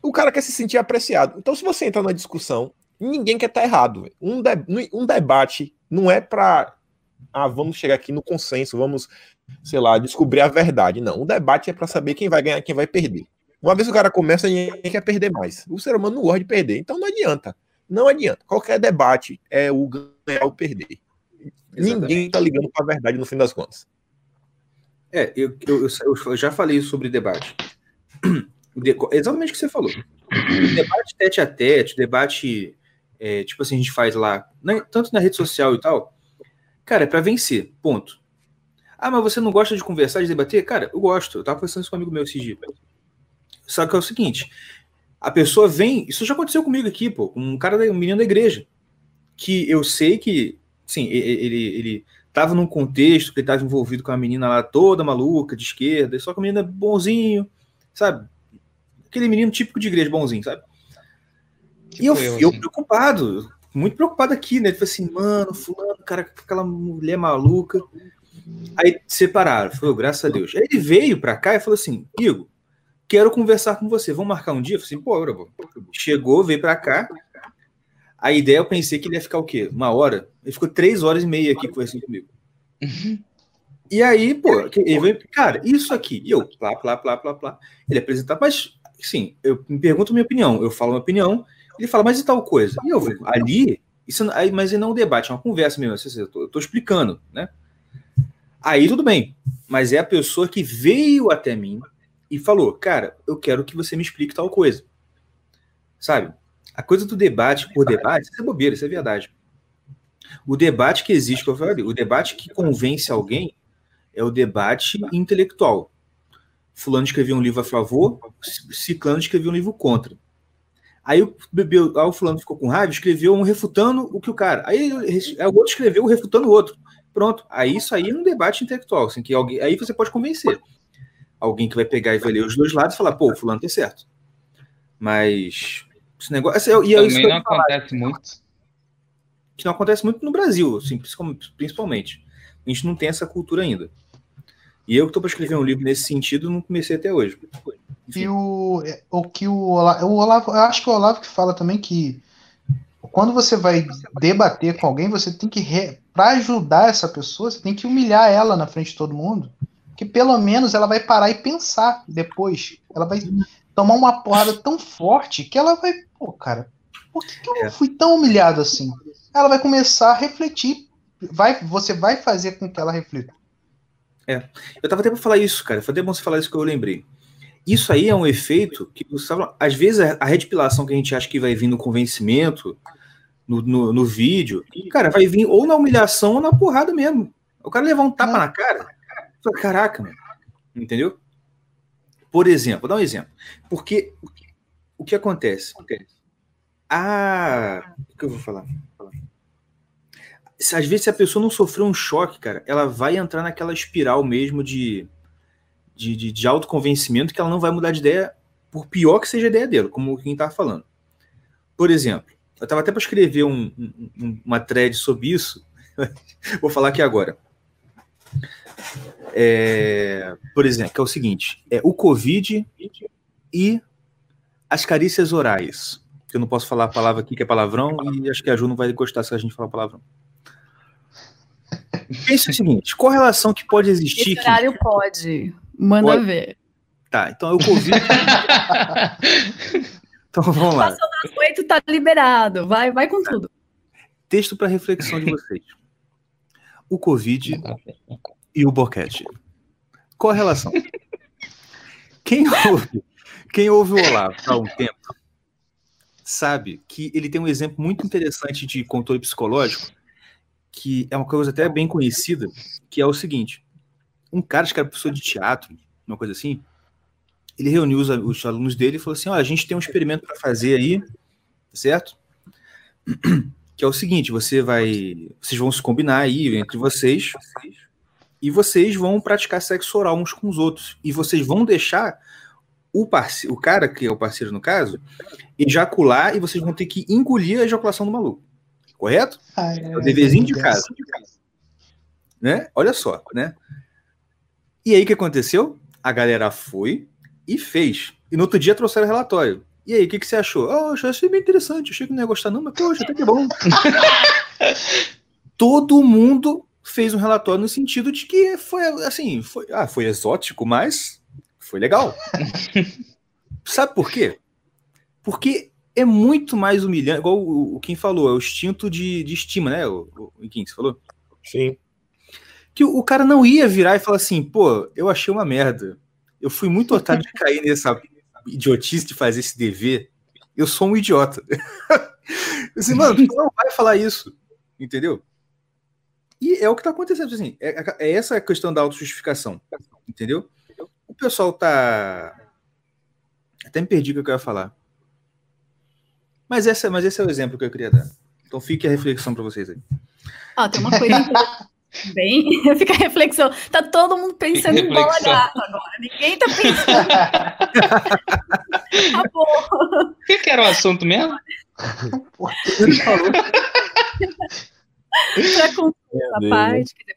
O cara quer se sentir apreciado. Então, se você entrar na discussão, ninguém quer estar errado. Um, de, um debate não é para ah, vamos chegar aqui no consenso, vamos, sei lá, descobrir a verdade. Não, o debate é para saber quem vai ganhar, quem vai perder. Uma vez o cara começa, ninguém quer perder mais. O ser humano não gosta de perder, então não adianta. Não adianta. Qualquer debate é o ganhar ou perder. Exatamente. Ninguém tá ligando para a verdade no fim das contas. É, eu, eu, eu já falei sobre debate. Exatamente o que você falou. debate tete a tete, debate, é, tipo assim, a gente faz lá, né, tanto na rede social e tal. Cara, é para vencer, ponto. Ah, mas você não gosta de conversar, de debater? Cara, eu gosto. Eu tava conversando isso com um amigo meu esses dias. Só que é o seguinte: a pessoa vem. Isso já aconteceu comigo aqui, pô, com um cara, um menino da igreja. Que eu sei que, sim, ele, ele tava num contexto que ele tava envolvido com a menina lá toda maluca, de esquerda, só que a menina é bonzinho, sabe? Aquele menino típico de igreja, bonzinho, sabe? Tipo e eu, eu, eu assim. preocupado, muito preocupado aqui, né? Ele falou assim, mano, fulano, cara, aquela mulher maluca. Aí separaram, falou, graças a Deus. Aí ele veio pra cá e falou assim, Igor, quero conversar com você, vamos marcar um dia? Eu falei assim, pô, bora. Chegou, veio pra cá. A ideia eu pensei que ele ia ficar o quê? Uma hora? Ele ficou três horas e meia aqui conversando comigo. E aí, pô, ele veio, cara, isso aqui. E eu, plá, plá, plá, plá, plá. Ele apresentar, mas, sim, eu me pergunto minha opinião, eu falo minha opinião, ele fala, mas e tal coisa? E eu, ali, isso, aí, mas não é um debate, é uma conversa mesmo, assim, eu tô explicando, né? Aí tudo bem, mas é a pessoa que veio até mim e falou, cara, eu quero que você me explique tal coisa. Sabe? A coisa do debate por debate, isso é bobeira, isso é verdade. O debate que existe, que eu falei, o debate que convence alguém é o debate intelectual. Fulano escreveu um livro a favor, Ciclano escreveu um livro contra. Aí o, bebeu, aí o fulano ficou com raiva, escreveu um refutando o que o cara. Aí, aí o outro escreveu refutando o outro. Pronto. Aí isso aí é um debate intelectual. Assim, que alguém, aí você pode convencer. Alguém que vai pegar e vai ler os dois lados e falar, pô, o fulano tem certo. Mas esse negócio. assim, e é isso Também não ia falar, acontece muito. que não acontece muito no Brasil, assim, principalmente. A gente não tem essa cultura ainda. E eu que estou para escrever um livro nesse sentido, não comecei até hoje. E o, o que o Olavo, o Olavo, eu acho que o Olavo que fala também que quando você vai debater com alguém, você tem que, para ajudar essa pessoa, você tem que humilhar ela na frente de todo mundo, que pelo menos ela vai parar e pensar depois. Ela vai tomar uma porrada tão forte que ela vai, pô, cara, por que, que eu É. fui tão humilhado assim? Ela vai começar a refletir, vai, você vai fazer com que ela reflita. Eu tava até para falar isso, cara. Foi até bom você falar isso que eu lembrei. Isso aí é um efeito que, você tava- às vezes, a a retipilação que a gente acha que vai vir no convencimento, no, no, no vídeo, cara, vai vir ou na humilhação ou na porrada mesmo. O cara levar um tapa É. na cara, caraca, mano. Entendeu? Por exemplo, vou dar um exemplo. Porque o que acontece? Ah, o que eu vou falar? Às vezes, se a pessoa não sofreu um choque, cara, ela vai entrar naquela espiral mesmo de, de, de, de autoconvencimento que ela não vai mudar de ideia, por pior que seja a ideia dela, como quem tá falando. Por exemplo, eu tava até para escrever um- um- uma thread sobre isso, vou falar aqui agora. É, por exemplo, que é o seguinte: é o Covid e as carícias orais. Eu não posso falar a palavra aqui que é palavrão, e acho que a Ju não vai gostar se a gente falar palavrão. Pensa o seguinte: qual a relação que pode existir? Esse que- pode. Manda Pode. ver. Tá, então é o Covid. então vamos lá. Às oito tá liberado. Vai, vai com tudo. Texto para reflexão de vocês. O Covid e o boquete. Qual a relação? Quem ouve, quem ouve o Olavo há um tempo sabe que ele tem um exemplo muito interessante de controle psicológico, que é uma coisa até bem conhecida, que é o seguinte: um cara que era professor de teatro, uma coisa assim, ele reuniu os, os alunos dele e falou assim: olha, a gente tem um experimento para fazer aí, certo? Que é o seguinte: você vai, vocês vão se combinar aí entre vocês e vocês vão praticar sexo oral uns com os outros e vocês vão deixar o parce o cara que é o parceiro no caso ejacular e vocês vão ter que engolir a ejaculação do maluco, correto? É o deverzinho de casa. Né? Olha só, né? E aí o que aconteceu? A galera foi e fez. E no outro dia trouxeram o relatório. E aí, o que, que você achou? Oh, eu achei bem interessante. Achei que não ia gostar, não, mas poxa, até que bom. Todo mundo fez um relatório no sentido de que foi assim, foi, ah, foi exótico, mas foi legal. Sabe por quê? Porque é muito mais humilhante, igual o, o Kim falou, é o instinto de, de estima, né? O, o Kim, você falou? Sim. Que o, o cara não ia virar e falar assim, pô, eu achei uma merda. Eu fui muito otário de cair nessa idiotice de fazer esse dever. Eu sou um idiota. assim, mano, tu não vai falar isso. Entendeu? E é o que tá acontecendo. Assim, é, é essa a questão da autojustificação. Entendeu? O pessoal tá. Até me perdi o que eu ia falar. Mas, essa, mas esse é o exemplo que eu queria dar. Então fique a reflexão para vocês aí. Ah, tem uma coisa bem. Fica a reflexão. Tá todo mundo pensando em bola gata agora. Ninguém tá pensando. Acabou. O que, que era o assunto mesmo? Para concluir essa parte, que é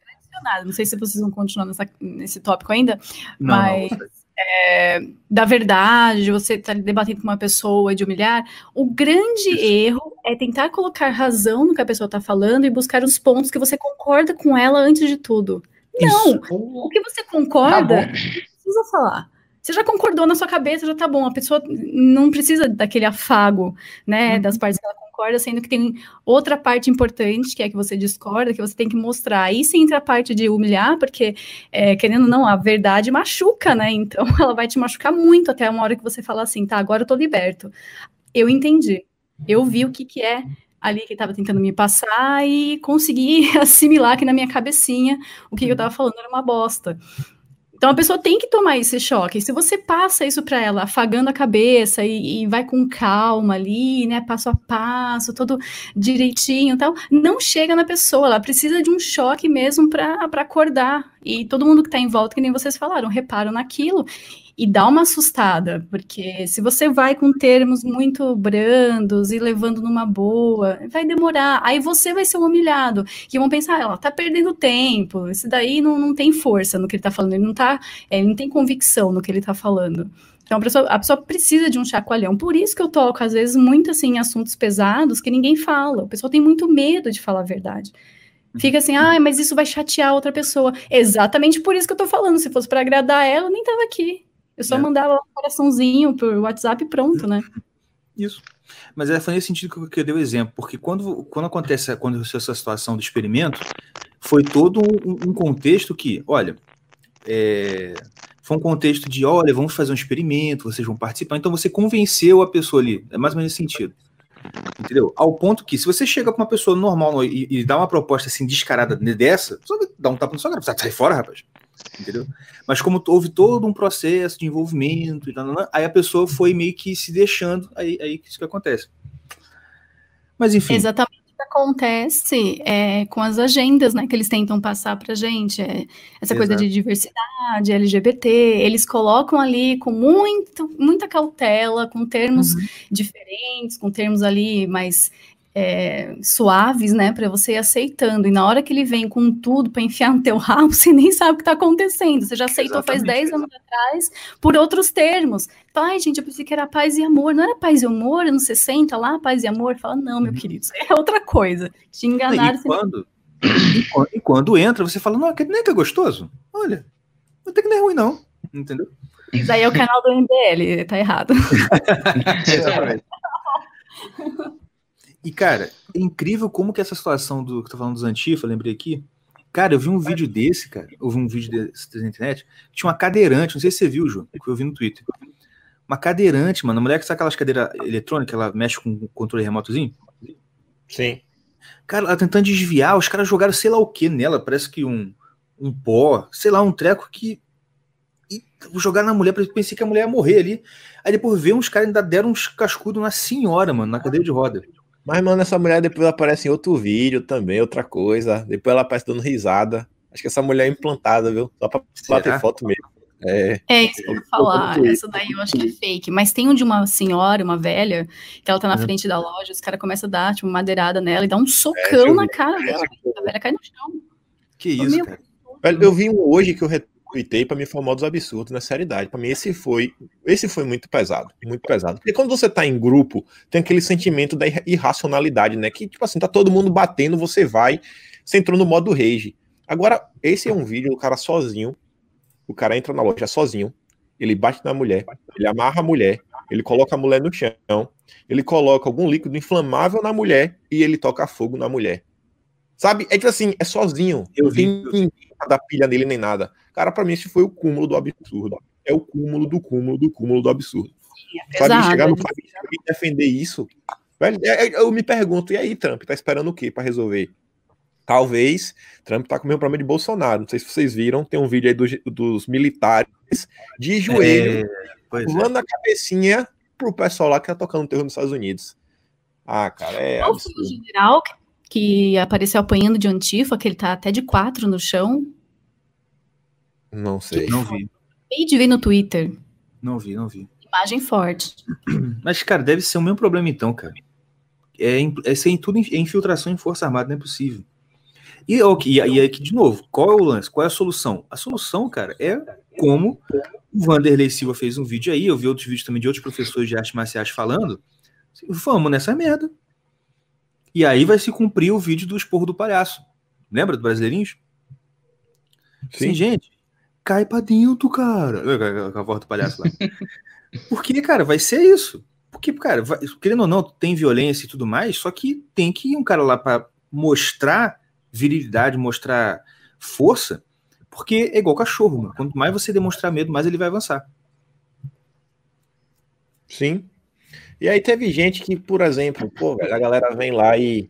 não sei se vocês vão continuar nessa, nesse tópico ainda, Não, mas não. É, da verdade, de você estar debatendo com uma pessoa, de humilhar, o grande erro é tentar colocar razão no que a pessoa está falando e buscar os pontos que você concorda com ela antes de tudo. Não, Isso. o que você concorda, não precisa falar. Você já concordou na sua cabeça, já tá bom. A pessoa não precisa daquele afago, né, das partes que ela concorda, sendo que tem outra parte importante, que é que você discorda, que você tem que mostrar. Aí sim entra a parte de humilhar, porque, é, querendo ou não, a verdade machuca, né? Então ela vai te machucar muito até uma hora que você fala assim, tá, agora eu tô liberto. Eu entendi. Eu vi o que que é ali que estava tentando me passar e consegui assimilar que na minha cabecinha o que eu estava falando era uma bosta. Então a pessoa tem que tomar esse choque. Se você passa isso para ela, afagando a cabeça e, e, vai com calma ali, né, passo a passo, todo direitinho, tal, não chega na pessoa. Ela precisa de um choque mesmo para acordar. E todo mundo que está em volta, que nem vocês falaram, reparam naquilo e dá uma assustada, porque se você vai com termos muito brandos e levando numa boa, vai demorar. Aí você vai ser humilhado. Que vão pensar, ela tá perdendo tempo, esse daí não, não tem força no que ele tá falando, ele não tá, ele não tem convicção no que ele tá falando. Então a pessoa, a pessoa precisa de um chacoalhão. Por isso que eu toco, às vezes, muito assim, em assuntos pesados que ninguém fala. O pessoal tem muito medo de falar a verdade. Fica assim, ah, mas isso vai chatear outra pessoa. Exatamente por isso que eu tô falando. Se fosse para agradar ela, eu nem tava aqui. Eu só é. mandava um coraçãozinho por WhatsApp e pronto, né? Isso. Mas é, foi nesse sentido que eu, dei o exemplo, porque quando, quando acontece quando essa situação do experimento, foi todo um, um contexto que, olha, é, foi um contexto de, olha, vamos fazer um experimento, vocês vão participar, então você convenceu a pessoa ali, é mais ou menos nesse sentido. Entendeu? Ao ponto que, se você chega para uma pessoa normal e, e, dá uma proposta assim descarada dessa, só dá um tapa no seu cara, sai fora, rapaz entendeu? Mas como houve todo um processo de envolvimento, aí a pessoa foi meio que se deixando, aí, aí isso que acontece. Mas enfim. Exatamente o que acontece é, com as agendas, né, que eles tentam passar para gente, é, essa Exato. coisa de diversidade, LGBT, eles colocam ali com muito, muita cautela, com termos uhum. diferentes, com termos ali mais é, suaves, né, para você ir aceitando. E na hora que ele vem com tudo para enfiar no teu rabo, você nem sabe o que está acontecendo. Você já aceitou Exatamente, faz 10 anos atrás por outros termos. Ai, gente, eu pensei que era paz e amor. Não era paz e amor anos 60 lá, paz e amor? Fala, não, meu uhum. querido, isso é outra coisa. Te enganaram. E quando, e quando entra, você fala, não, nem que é gostoso. Olha, não tem que nem é ruim, não. Entendeu? Isso aí é o canal do MBL, tá errado. Exatamente. E, cara, é incrível como que essa situação do que tô falando dos Antifa, lembrei aqui. Cara, eu vi um vídeo desse, cara. Eu vi um vídeo desse na internet. Tinha uma cadeirante, não sei se você viu, Ju, que eu vi no Twitter. Uma cadeirante, mano. A mulher que sabe aquelas cadeiras eletrônicas, ela mexe com o controle remotozinho? Sim. Cara, ela tentando desviar, os caras jogaram sei lá o que nela, parece que um, um pó, sei lá, um treco que. E jogaram na mulher, pensei que a mulher ia morrer ali. Aí depois veio uns caras ainda deram uns cascudos na senhora, mano, na cadeira de roda. Mas, mano, essa mulher depois aparece em outro vídeo também, outra coisa. Depois ela aparece dando risada. Acho que essa mulher é implantada, viu? Só pra Será? bater foto mesmo. É, é isso que eu vou falar. Essa daí eu acho que é fake. Mas tem um de uma senhora, uma velha, que ela tá na uhum. frente da loja, os caras começam a dar, tipo, uma madeirada nela e dá um socão é, na cara dela. A velha cai no chão. Que isso, cara. Velho, eu vi um hoje que eu tuitei para me informar dos absurdos na seriedade. Para mim, esse foi esse foi muito pesado, muito pesado. Porque quando você tá em grupo, tem aquele sentimento da irracionalidade, né? Que, tipo assim, tá todo mundo batendo, você vai, você entrou no modo rage. Agora, esse é um vídeo do cara sozinho. O cara entra na loja sozinho, ele bate na mulher, ele amarra a mulher, ele coloca a mulher no chão, ele coloca algum líquido inflamável na mulher e ele toca fogo na mulher. Sabe? É tipo assim, é sozinho. Eu não tem ninguém dar pilha nele nem nada. Cara, para mim, esse foi o cúmulo do absurdo. É o cúmulo do cúmulo do cúmulo do absurdo. É Sabe, chegar no país e defender isso. Velho, é, é, eu me pergunto, e aí, Trump, tá esperando o quê para resolver? Talvez Trump tá com o mesmo problema de Bolsonaro. Não sei se vocês viram, tem um vídeo aí dos, dos militares de joelho, é, pulando é. a cabecinha pro pessoal lá que tá tocando terror nos Estados Unidos. Ah, cara, é. Qual foi o general que apareceu apanhando de Antifa, que ele tá até de quatro no chão? Não sei. Não vi. Acabei de ver no Twitter. Não vi, não vi. Imagem forte. Mas, cara, deve ser o mesmo problema então, cara. É, é sem tudo é infiltração em Força Armada, não é possível. E, okay, e aí, de novo, qual é o lance? Qual é a solução? A solução, cara, é como o Vanderlei Silva fez um vídeo aí, eu vi outros vídeos também de outros professores de artes marciais falando. Vamos nessa merda. E aí vai se cumprir o vídeo do esporro do palhaço. Lembra do Brasileirinhos? Sim, Sim gente. Cai pra dentro, cara. Com a voz do palhaço lá. Porque, cara, vai ser isso. Porque, cara, vai, querendo ou não, tem violência e tudo mais, só que tem que ir um cara lá para mostrar virilidade, mostrar força, porque é igual cachorro, mano. Quanto mais você demonstrar medo, mais ele vai avançar. Sim. E aí teve gente que, por exemplo, pô, a galera vem lá e,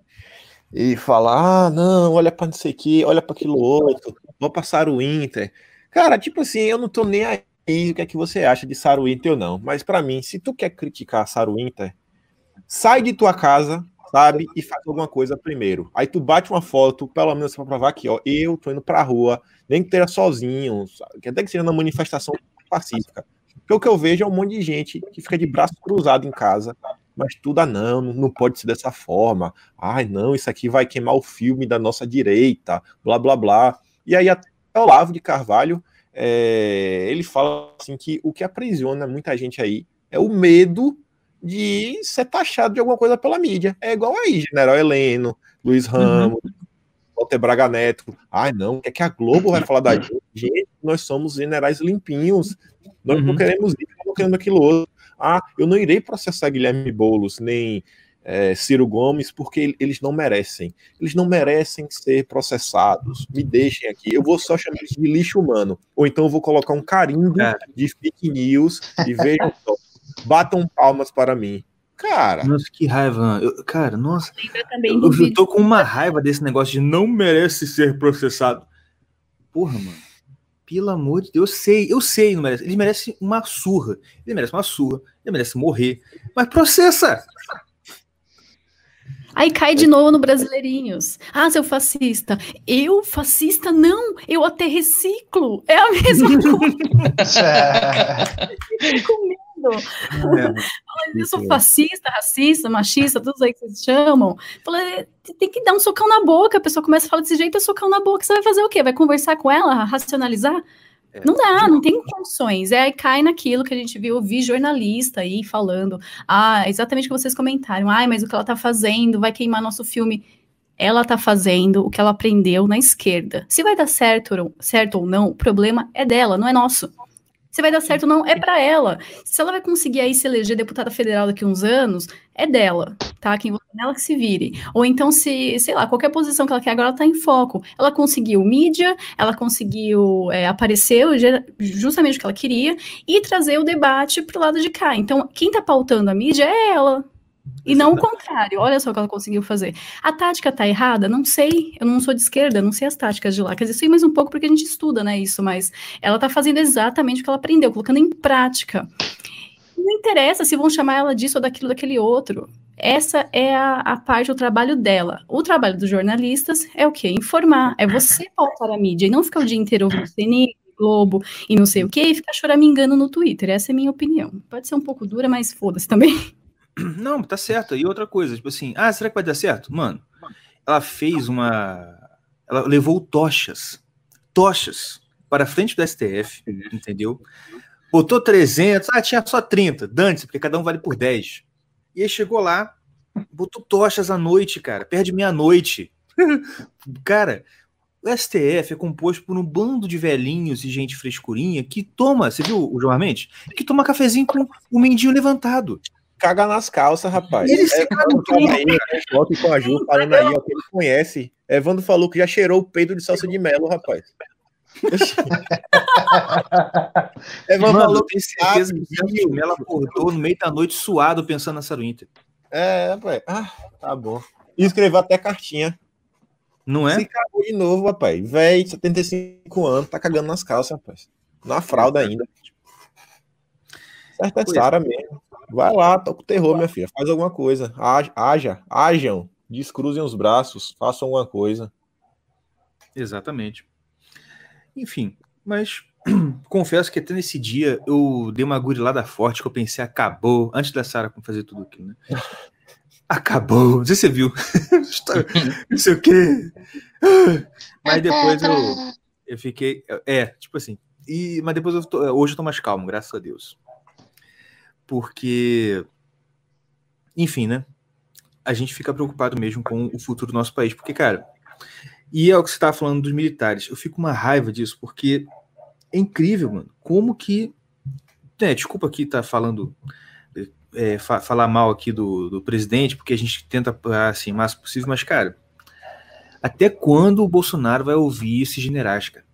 e fala: ah, não, olha para isso aqui, olha para aquilo outro, vou passar o Inter. Cara, tipo assim, eu não tô nem aí o que é que você acha de Saru Inter ou não. Mas para mim, se tu quer criticar Saru Inter, sai de tua casa, sabe? E faz alguma coisa primeiro. Aí tu bate uma foto, pelo menos pra provar que, ó, eu tô indo pra rua, nem que esteja sozinho, que até que seja na manifestação pacífica. Porque o que eu vejo é um monte de gente que fica de braço cruzado em casa, mas tudo, ah, não, não pode ser dessa forma. Ai, não, isso aqui vai queimar o filme da nossa direita, blá, blá, blá. E aí o Olavo de Carvalho, é, ele fala assim que o que aprisiona muita gente aí é o medo de ser taxado de alguma coisa pela mídia. É igual aí, General Heleno, Luiz uhum. Ramos, uhum. Walter Braga Neto. Ai, não, o que é que a Globo vai falar da gente? Gente, nós somos generais limpinhos. Nós uhum. não queremos isso, não queremos aquilo outro. Ah, eu não irei processar Guilherme Boulos, nem é, Ciro Gomes, porque eles não merecem. Eles não merecem ser processados. Me deixem aqui. Eu vou só chamar isso de lixo humano. Ou então eu vou colocar um carimbo é. de fake news e vejam só batam palmas para mim. Cara. Nossa, que raiva. Eu, cara, nossa. Eu, eu tô com uma raiva desse negócio de não merece ser processado. Porra, mano. Pelo amor de Deus, eu sei, eu sei, não merece. Ele merece uma surra. Ele merece uma surra. Ele merece morrer. Mas processa! Aí cai de novo no Brasileirinhos. Ah, seu fascista. Eu, fascista, não. Eu até reciclo. É a mesma coisa. É, eu sou fascista, racista, machista, tudo aí que vocês chamam. Falei, tem que dar um socão na boca. A pessoa começa a falar desse jeito, é socão na boca. Você vai fazer o quê? Vai conversar com ela, racionalizar? É. Não dá, não tem condições. É, cai naquilo que a gente viu, eu vi jornalista aí falando, ah, exatamente o que vocês comentaram, ai, mas o que ela tá fazendo vai queimar nosso filme. Ela tá fazendo o que ela aprendeu na esquerda. Se vai dar certo, certo ou não, o problema é dela, não é nosso. Se vai dar certo ou não, é para ela. Se ela vai conseguir aí se eleger deputada federal daqui a uns anos, é dela, tá? Quem votou nela que se vire. Ou então, se, sei lá, qualquer posição que ela quer agora, ela tá em foco. Ela conseguiu mídia, ela conseguiu é, aparecer justamente o que ela queria e trazer o debate pro lado de cá. Então, quem tá pautando a mídia é ela, e não o contrário. Olha só o que ela conseguiu fazer. A tática tá errada? Não sei. Eu não sou de esquerda, não sei as táticas de lá. Quer dizer, sei mais um pouco porque a gente estuda, né, isso, mas ela tá fazendo exatamente o que ela aprendeu, colocando em prática. Não interessa se vão chamar ela disso ou daquilo, daquele outro. Essa é a, a parte do trabalho dela. O trabalho dos jornalistas é o quê? Informar. É você pautar a mídia e não ficar o dia inteiro ouvindo CNN, Globo e não sei o quê, e ficar choramingando no Twitter. Essa é a minha opinião. Pode ser um pouco dura, mas foda-se também. Não, tá certo. E outra coisa, tipo assim, ah, será que vai dar certo? Mano, ela fez uma. Ela levou tochas, tochas para frente do STF, entendeu? Botou 300, ah, tinha só 30, dane porque cada um vale por 10. E aí chegou lá, botou tochas à noite, cara, perde meia-noite. cara, o STF é composto por um bando de velhinhos e gente frescurinha que toma, você viu o João Armente? Que toma cafezinho com o mendinho levantado caga nas calças, rapaz. Ele é, aí, volta com a Ju, falando aí, ó, que ele conhece. Evandro falou que já cheirou o peito de salsa de melo, rapaz. Evandro falou que certeza que o ela acordou no meio da noite suado pensando na Saruinter. É, rapaz. Ah, tá bom. E escreveu até cartinha. Não é? Se cagou de novo, rapaz. Véi, 75 anos, tá cagando nas calças, rapaz. Na fralda ainda. Certo é Sara mesmo. Vai lá, toca o terror, minha filha. Faz alguma coisa. Haja, hajam. Descruzem os braços. Façam alguma coisa. Exatamente. Enfim, mas confesso que até nesse dia eu dei uma gurilada forte que eu pensei, acabou, antes da Sarah fazer tudo aquilo, né? Acabou, não sei se você viu. não sei o quê. Mas depois eu, eu fiquei. É, tipo assim. E, mas depois eu tô, hoje eu tô mais calmo, graças a Deus. Porque. Enfim, né? A gente fica preocupado mesmo com o futuro do nosso país. Porque, cara. E é o que você tava falando dos militares. Eu fico uma raiva disso, porque é incrível, mano. Como que. É, desculpa aqui estar tá falando. É, fa falar mal aqui do, do presidente, porque a gente tenta assim, o máximo possível, mas, cara, até quando o Bolsonaro vai ouvir esses generais, cara?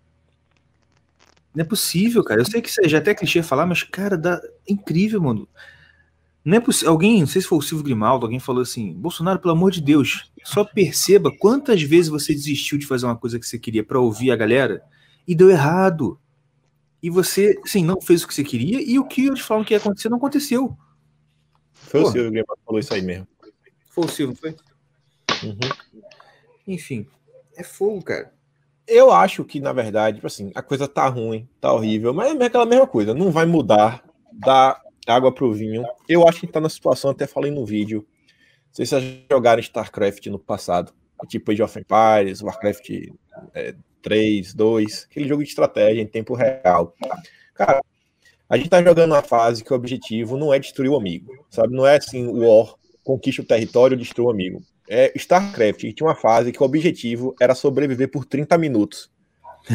Não é possível, cara. Eu sei que já é até clichê falar, mas, cara, dá... é incrível, mano. Não é possível. Alguém, não sei se foi o Silvio Grimaldo, alguém falou assim: Bolsonaro, pelo amor de Deus, só perceba quantas vezes você desistiu de fazer uma coisa que você queria para ouvir a galera e deu errado e você, sim, não fez o que você queria e o que eles falam que ia acontecer não aconteceu. Foi Porra. o Silvio que falou isso aí mesmo. Foi o Silvio, foi? Uhum. Enfim, é fogo, cara. Eu acho que, na verdade, tipo assim, a coisa tá ruim, tá horrível, mas é aquela mesma coisa, não vai mudar da água pro vinho. Eu acho que tá na situação, até falei no vídeo. Sei se vocês jogaram StarCraft no passado, tipo Age of Empires, Warcraft é, 3, 2, aquele jogo de estratégia em tempo real. Cara, a gente tá jogando uma fase que o objetivo não é destruir o amigo, sabe? Não é assim, War, conquista o território, destrói o amigo. É StarCraft, que tinha uma fase que o objetivo era sobreviver por 30 minutos.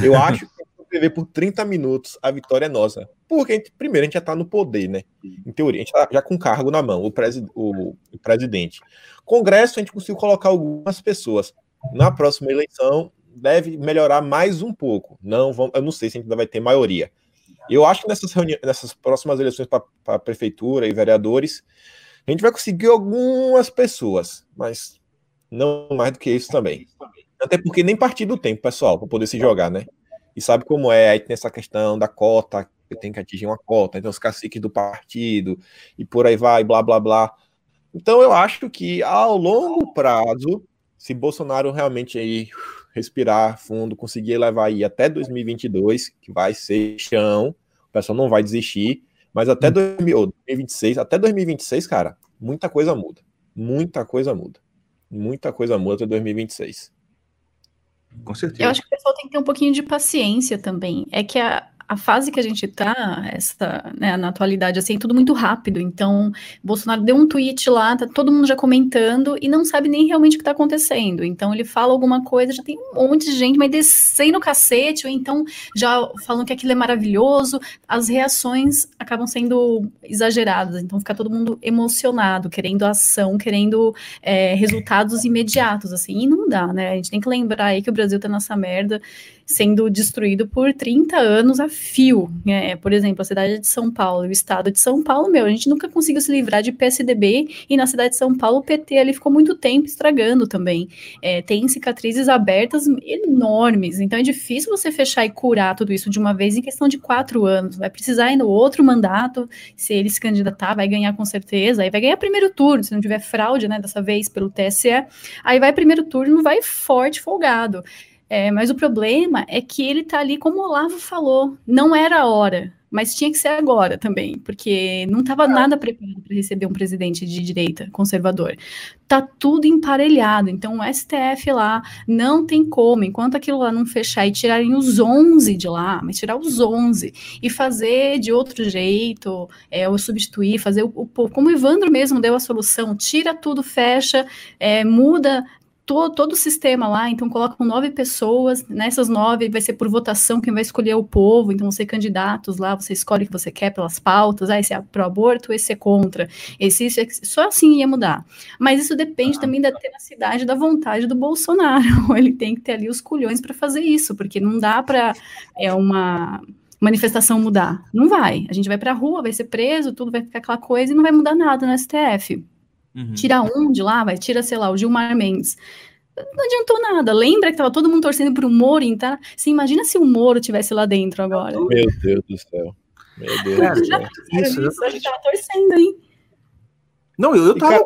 Eu acho que sobreviver por 30 minutos, a vitória é nossa. Porque, a gente, primeiro, a gente já tá no poder, né? Em teoria, a gente tá já com cargo na mão, o, presi o, o presidente. Congresso, a gente conseguiu colocar algumas pessoas. Na próxima eleição, deve melhorar mais um pouco. Não, vamos, eu não sei se ainda vai ter maioria. Eu acho que nessas, nessas próximas eleições para a prefeitura e vereadores, a gente vai conseguir algumas pessoas, mas não mais do que isso também. Até porque nem partido tem, pessoal, para poder se jogar, né? E sabe como é? Aí tem essa questão da cota, que tem que atingir uma cota, então os caciques do partido, e por aí vai, blá, blá, blá. Então eu acho que ao longo prazo, se Bolsonaro realmente aí respirar fundo, conseguir levar aí até 2022, que vai ser chão, o pessoal não vai desistir, mas até 2026, até 2026, cara, muita coisa muda. Muita coisa muda. Muita coisa muda até 2026. Com certeza. Eu acho que o pessoal tem que ter um pouquinho de paciência também. É que a, a fase que a gente está, essa, né, na atualidade, assim, é tudo muito rápido. Então, Bolsonaro deu um tweet lá, tá todo mundo já comentando e não sabe nem realmente o que está acontecendo. Então, ele fala alguma coisa, já tem um monte de gente, mas descendo o cacete, ou então já falando que aquilo é maravilhoso. As reações acabam sendo exageradas. Então, fica todo mundo emocionado, querendo ação, querendo é, resultados imediatos, assim. E não dá, né? A gente tem que lembrar aí que o Brasil tá nessa merda sendo destruído por 30 anos a fio. Né? Por exemplo, a cidade de São Paulo o estado de São Paulo, meu, a gente nunca conseguiu se livrar de PSDB e na cidade de São Paulo o PT ali ficou muito tempo estragando também. É, tem cicatrizes abertas enormes, então é difícil você fechar e curar tudo isso de uma vez em questão de quatro anos. Vai precisar no outro mandato, se ele se candidatar, vai ganhar com certeza, aí vai ganhar primeiro turno, se não tiver fraude, né, dessa vez pelo TSE, aí vai primeiro turno, vai forte, folgado. É, mas o problema é que ele está ali, como o Olavo falou, não era a hora, mas tinha que ser agora também, porque não estava nada preparado para receber um presidente de direita conservador. Tá tudo emparelhado, então o STF lá não tem como, enquanto aquilo lá não fechar e tirarem os 11 de lá, mas tirar os 11 e fazer de outro jeito, é, ou substituir, fazer o, o como o Evandro mesmo deu a solução, tira tudo, fecha, é, muda todo, todo o sistema lá, então colocam nove pessoas, nessas nove vai ser por votação quem vai escolher o povo, então você candidatos lá, você escolhe o que você quer pelas pautas, ah, esse é pro aborto, esse é contra, esse, isso, só assim ia mudar. Mas isso depende ah. também da tenacidade, da vontade do Bolsonaro, ele tem que ter ali os culhões para fazer isso, porque não dá para é uma manifestação mudar, não vai, a gente vai para a rua, vai ser preso, tudo vai ficar aquela coisa e não vai mudar nada no STF. Uhum. Tira um de lá, vai, tira, sei lá, o Gilmar Mendes. Não adiantou nada. Lembra que tava todo mundo torcendo pro Moro, então. Você imagina se o Moro tivesse lá dentro agora. Meu Deus do céu. Meu Deus do céu. Isso, isso, a gente tava torcendo, hein? Não, eu, eu tava.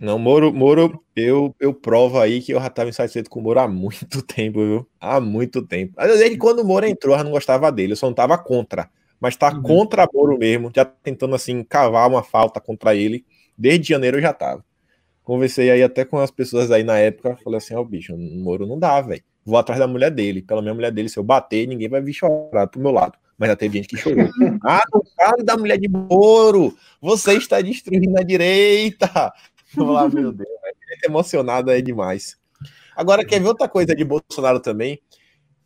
Não, Moro, Moro eu, eu provo aí que eu já estava insatisfeito com o Moro há muito tempo, viu? Há muito tempo. Vezes, quando o Moro entrou, eu já não gostava dele, eu só não tava contra. Mas tá uhum. contra Moro mesmo, já tentando assim cavar uma falta contra ele. Desde janeiro eu já tava. Conversei aí até com as pessoas aí na época, falei assim, ó, oh, bicho, o Moro não dá, velho. Vou atrás da mulher dele. Pela minha mulher dele, se eu bater, ninguém vai vir chorar pro meu lado. Mas já teve gente que chorou. ah, não fale da mulher de Moro! Você está destruindo a direita! Vamos lá, meu Deus, emocionado é demais. Agora, quer ver outra coisa de Bolsonaro também?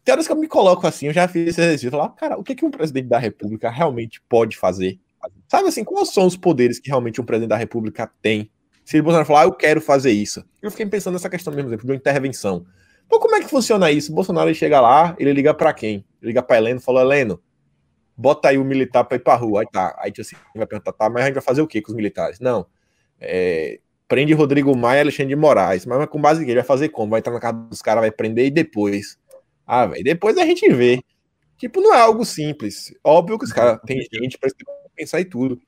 Tem horas que eu me coloco assim, eu já fiz esse exercício, falar, cara, o que, que um presidente da República realmente pode fazer? Sabe assim, quais são os poderes que realmente um presidente da República tem? Se ele Bolsonaro falar, ah, eu quero fazer isso. Eu fiquei pensando nessa questão mesmo, exemplo, de uma intervenção. Pô, como é que funciona isso? O Bolsonaro ele chega lá, ele liga para quem? Ele liga para Heleno e fala, Heleno, bota aí o militar para ir pra rua. Aí tá, aí tipo assim, vai perguntar, tá, mas a gente vai fazer o que com os militares? Não, é, prende Rodrigo Maia e Alexandre de Moraes. Mas com base em que? Ele vai fazer como? Vai entrar na casa dos caras, vai prender e depois. Ah, velho, depois a gente vê. Tipo, não é algo simples. Óbvio que os caras tem gente para pensar em tudo.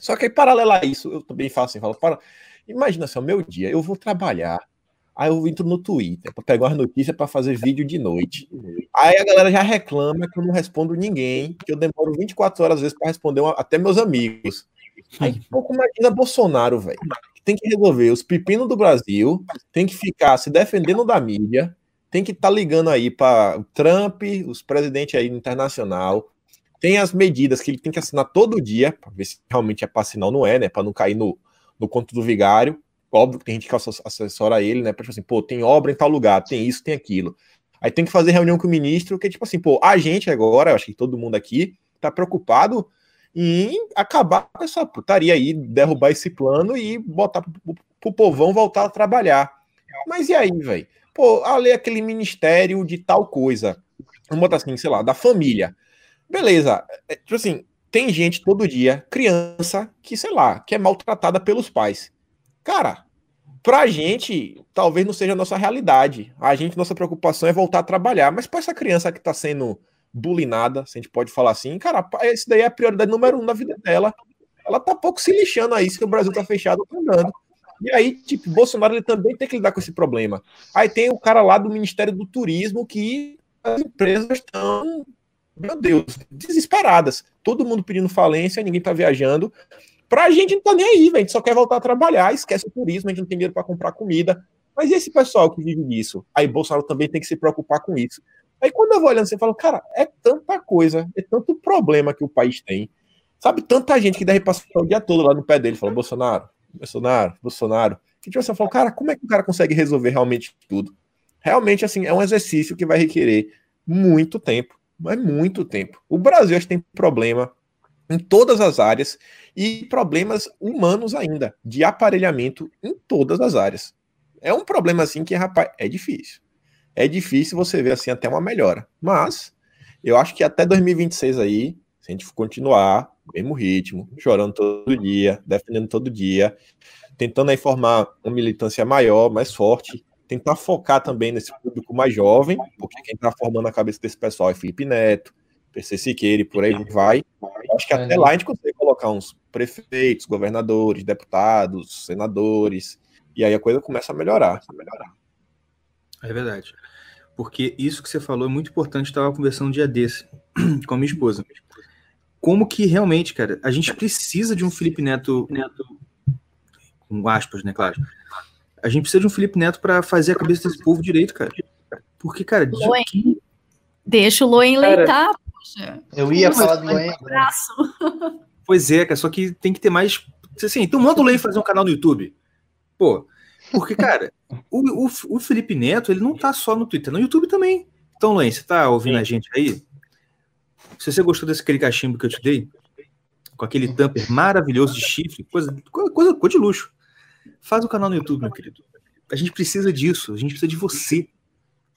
Só que aí, paralelo a isso, eu também faço assim, falo, para... imagina assim, o meu dia, eu vou trabalhar, aí eu entro no Twitter para pegar as notícias para fazer vídeo de noite. Aí a galera já reclama que eu não respondo ninguém, que eu demoro 24 horas às vezes para responder uma... até meus amigos. Aí, pouco imagina Bolsonaro, velho tem que resolver os pepinos do Brasil, tem que ficar se defendendo da mídia, tem que estar tá ligando aí para o Trump, os presidentes aí internacional, tem as medidas que ele tem que assinar todo dia, para ver se realmente é para assinar ou não é, né? Para não cair no, no conto do vigário. Óbvio que tem gente que assessora ele, né? Para tipo assim, pô, tem obra em tal lugar, tem isso, tem aquilo. Aí tem que fazer reunião com o ministro, que é tipo assim, pô, a gente agora, eu acho que todo mundo aqui, tá preocupado em acabar com essa putaria aí, derrubar esse plano e botar pro, pro povão voltar a trabalhar. Mas e aí, velho? Pô, ali aquele ministério de tal coisa. Vamos botar assim, sei lá, da família. Beleza. É, tipo assim, tem gente todo dia, criança, que, sei lá, que é maltratada pelos pais. Cara, pra gente, talvez não seja a nossa realidade. A gente, nossa preocupação é voltar a trabalhar. Mas pra essa criança que tá sendo bulinada, se a gente pode falar assim. Cara, esse daí é a prioridade número um na vida dela. Ela tá pouco se lixando aí, se o Brasil tá fechado, tá andando. E aí, tipo, Bolsonaro ele também tem que lidar com esse problema. Aí tem o cara lá do Ministério do Turismo que as empresas estão, meu Deus, desesperadas. Todo mundo pedindo falência, ninguém tá viajando. Pra gente não tá nem aí, velho. A gente só quer voltar a trabalhar, esquece o turismo, a gente não tem dinheiro para comprar comida. Mas e esse pessoal que vive disso? Aí Bolsonaro também tem que se preocupar com isso. Aí quando eu vou olhando, você fala, cara, é tanta coisa, é tanto problema que o país tem. Sabe, tanta gente que deve passar o dia todo lá no pé dele, fala, Bolsonaro, Bolsonaro, Bolsonaro. Que tipo, você fala, cara, como é que o cara consegue resolver realmente tudo? Realmente, assim, é um exercício que vai requerer muito tempo, mas muito tempo. O Brasil acho que tem problema em todas as áreas e problemas humanos ainda, de aparelhamento em todas as áreas. É um problema assim que, rapaz, é difícil é difícil você ver assim até uma melhora. Mas eu acho que até 2026 aí, se a gente continuar, mesmo ritmo, chorando todo dia, defendendo todo dia, tentando aí formar uma militância maior, mais forte, tentar focar também nesse público mais jovem, porque quem está formando a cabeça desse pessoal é Felipe Neto, PC Siqueira e por aí vai. Acho que até lá a gente consegue colocar uns prefeitos, governadores, deputados, senadores, e aí a coisa começa a melhorar. A melhorar. É verdade. Porque isso que você falou é muito importante. Estava conversando um dia desse com a minha esposa. Como que realmente, cara, a gente precisa de um Felipe Neto, Neto com aspas, né, claro. A gente precisa de um Felipe Neto para fazer a cabeça desse povo direito, cara. Porque, cara, Loen. deixa o Loen leitar, poxa. Eu ia falar do Loen. Pois é, cara, só que tem que ter mais. Assim, então manda o Loen fazer um canal no YouTube. Pô, porque, cara, o, o, o, Felipe Neto, ele não tá só no Twitter, no YouTube também. Então, Len, você tá ouvindo Sim. a gente aí? Se você gostou desse aquele cachimbo que eu te dei, com aquele tamper maravilhoso de chifre, coisa, coisa, coisa de luxo, faz o um canal no YouTube, meu querido. A gente precisa disso, a gente precisa de você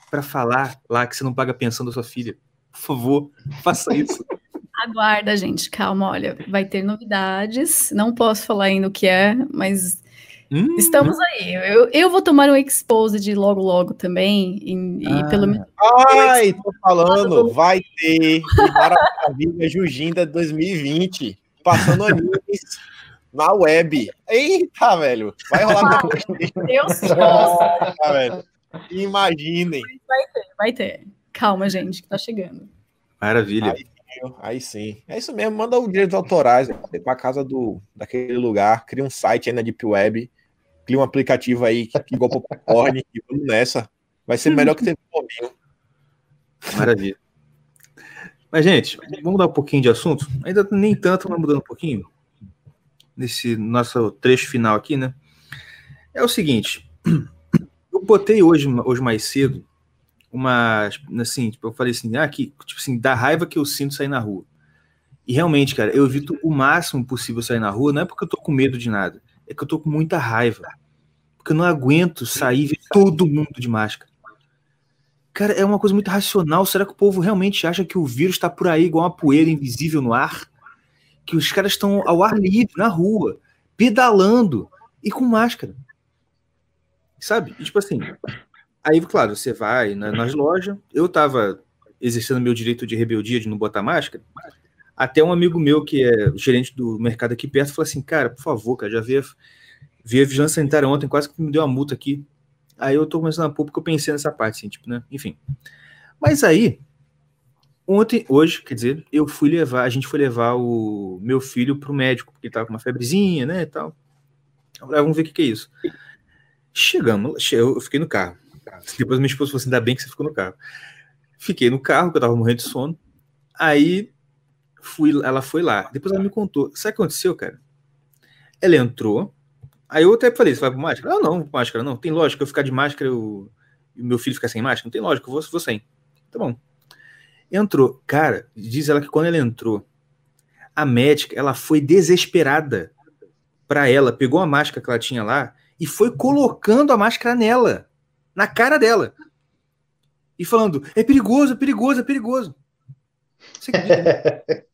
para falar lá que você não paga pensão da sua filha. Por favor, faça isso. Aguarda, gente, calma, olha, vai ter novidades. Não posso falar ainda o que é, mas Hum, Estamos aí. Eu, eu vou tomar um expose logo logo também. E, ah. e pelo menos. Ai, tô falando, vai ter Maravilha Jujinda 2020. Passando animes. na web. Eita, velho. Vai rolar Deus ah, velho. Imaginem. Vai ter, vai ter. Calma, gente, que tá chegando. Maravilha. Aí, aí sim. É isso mesmo. Manda os direitos autorais para casa do, daquele lugar. Cria um site aí na Deep Web. Cria um aplicativo aí que, que igual popcorn e vamos nessa. Vai ser melhor que ter um Maravilha. Mas, gente, vamos mudar um pouquinho de assunto? Ainda nem tanto, mas mudando um pouquinho. Nesse nosso trecho final aqui, né? É o seguinte. Eu botei hoje, hoje mais cedo uma. Assim, tipo, eu falei assim, ah, que, tipo assim, da raiva que eu sinto sair na rua. E realmente, cara, eu evito o máximo possível sair na rua, não é porque eu tô com medo de nada, é que eu tô com muita raiva. Porque eu não aguento sair e ver todo mundo de máscara. Cara, é uma coisa muito racional. Será que o povo realmente acha que o vírus está por aí igual uma poeira invisível no ar? Que os caras estão ao ar livre, na rua, pedalando e com máscara. Sabe? E, tipo assim. Aí, claro, você vai nas lojas. Eu tava exercendo meu direito de rebeldia de não botar máscara. Até um amigo meu, que é gerente do mercado aqui perto, falou assim: Cara, por favor, cara, já vi a, vi a vigilância sanitária ontem, quase que me deu uma multa aqui. Aí eu tô começando a pôr porque eu pensei nessa parte, assim, tipo, né? Enfim. Mas aí, ontem, hoje, quer dizer, eu fui levar, a gente foi levar o meu filho pro médico, porque ele tava com uma febrezinha, né, e tal. Agora vamos ver o que, que é isso. Chegamos, eu fiquei no carro. Depois minha esposa falou assim: ainda bem que você ficou no carro. Fiquei no carro, porque eu tava morrendo de sono. Aí fui, ela foi lá. Depois ela me contou. Sabe o que aconteceu, cara? Ela entrou, Aí eu até falei, você vai com máscara? Ah, não, máscara não. Tem lógica eu ficar de máscara e o meu filho ficar sem máscara? Não tem lógica, eu vou, vou sem. Tá bom. Entrou. Cara, diz ela que quando ela entrou, a médica, ela foi desesperada para ela, pegou a máscara que ela tinha lá e foi colocando a máscara nela, na cara dela. E falando, é perigoso, é perigoso, é perigoso. Você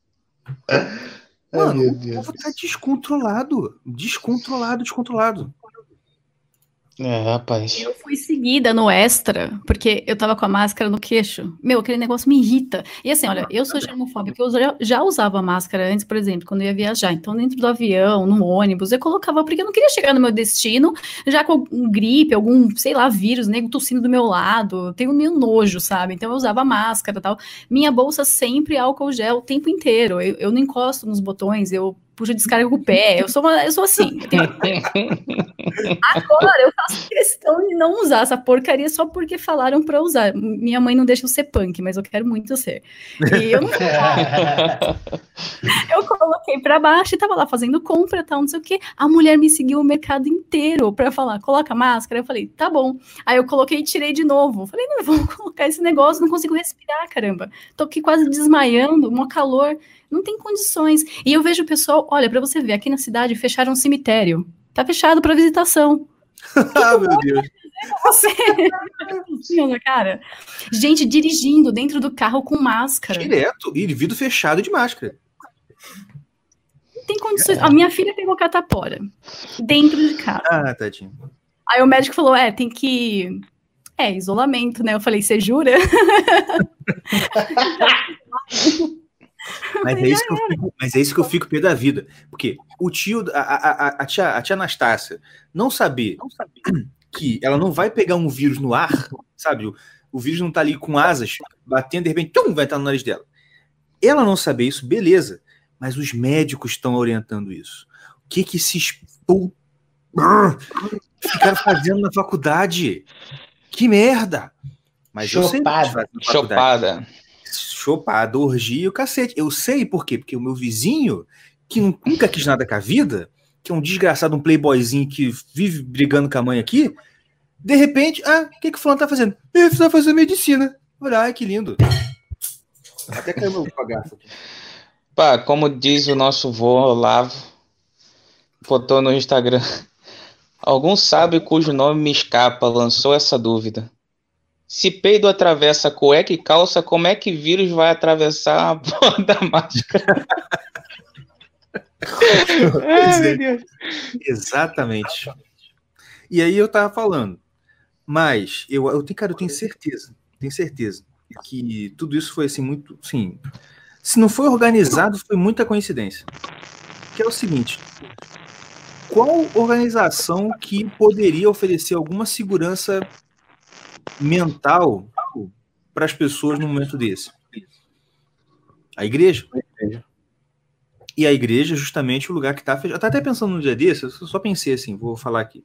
Mano, o povo tá descontrolado. Descontrolado, descontrolado. É, rapaz. Eu fui seguida no extra, porque eu tava com a máscara no queixo. Meu, aquele negócio me irrita. E assim, olha, eu sou germofóbica, eu já, usava máscara antes, por exemplo, quando eu ia viajar. Então, dentro do avião, no ônibus, eu colocava, porque eu não queria chegar no meu destino já com gripe, algum, sei lá, vírus, nego tossindo do meu lado. Tenho meio nojo, sabe? Então, eu usava máscara e tal. Minha bolsa sempre álcool gel o tempo inteiro. Eu, eu não encosto nos botões, eu puxa descarga com o pé. Eu sou, uma, eu sou assim. Eu. Agora eu faço questão de não usar essa porcaria só porque falaram para usar. Minha mãe não deixa eu ser punk, mas eu quero muito ser. E eu não Eu coloquei para baixo e tava lá fazendo compra, tal, não sei o que. A mulher me seguiu o mercado inteiro para falar, coloca máscara. Eu falei, tá bom. Aí eu coloquei e tirei de novo. Falei, não vou colocar esse negócio, não consigo respirar, caramba. Tô aqui quase desmaiando, um calor. Não tem condições. E eu vejo o pessoal, olha, para você ver, aqui na cidade fecharam um cemitério. Tá fechado para visitação. ah, meu Deus. Você cara. Gente dirigindo dentro do carro com máscara. Direto, e vidro fechado de máscara. Não tem condições. A minha filha pegou catapora dentro de casa. Ah, tadinho. Aí o médico falou: é, tem que. É, isolamento, né? Eu falei, você jura? Mas é, isso que eu fico, mas é isso que eu fico pé da vida. Porque o tio, a, a, a, tia, a tia Anastácia, não saber, não saber que ela não vai pegar um vírus no ar, sabe? O, o vírus não tá ali com asas, batendo, de repente, tum, vai estar no nariz dela. Ela não saber isso, beleza. Mas os médicos estão orientando isso. O que que se expul... ficaram fazendo na faculdade? Que merda! Mas Chopada. Chopada chopada, orgia o cacete. Eu sei por quê? Porque o meu vizinho, que nunca quis nada com a vida, que é um desgraçado, um playboyzinho que vive brigando com a mãe aqui, de repente, ah, o que, que o fulano tá fazendo? Ele precisa fazer medicina. Olha, ai, que lindo. Até caiu meu bagaço aqui. Pá, como diz o nosso vô Olavo, botou no Instagram. Algum sábio cujo nome me escapa lançou essa dúvida. Se peido atravessa cueca e calça, como é que vírus vai atravessar a porra da máscara? é, Exatamente. E aí eu tava falando, mas eu, eu tenho, cara, eu tenho certeza, tenho certeza que tudo isso foi assim muito, sim. Se não foi organizado, foi muita coincidência. Que é o seguinte: qual organização que poderia oferecer alguma segurança mental para as pessoas num momento desse? A igreja. E a igreja é justamente o lugar que está fechado. Eu até pensando no dia desse, eu só pensei assim, vou falar aqui.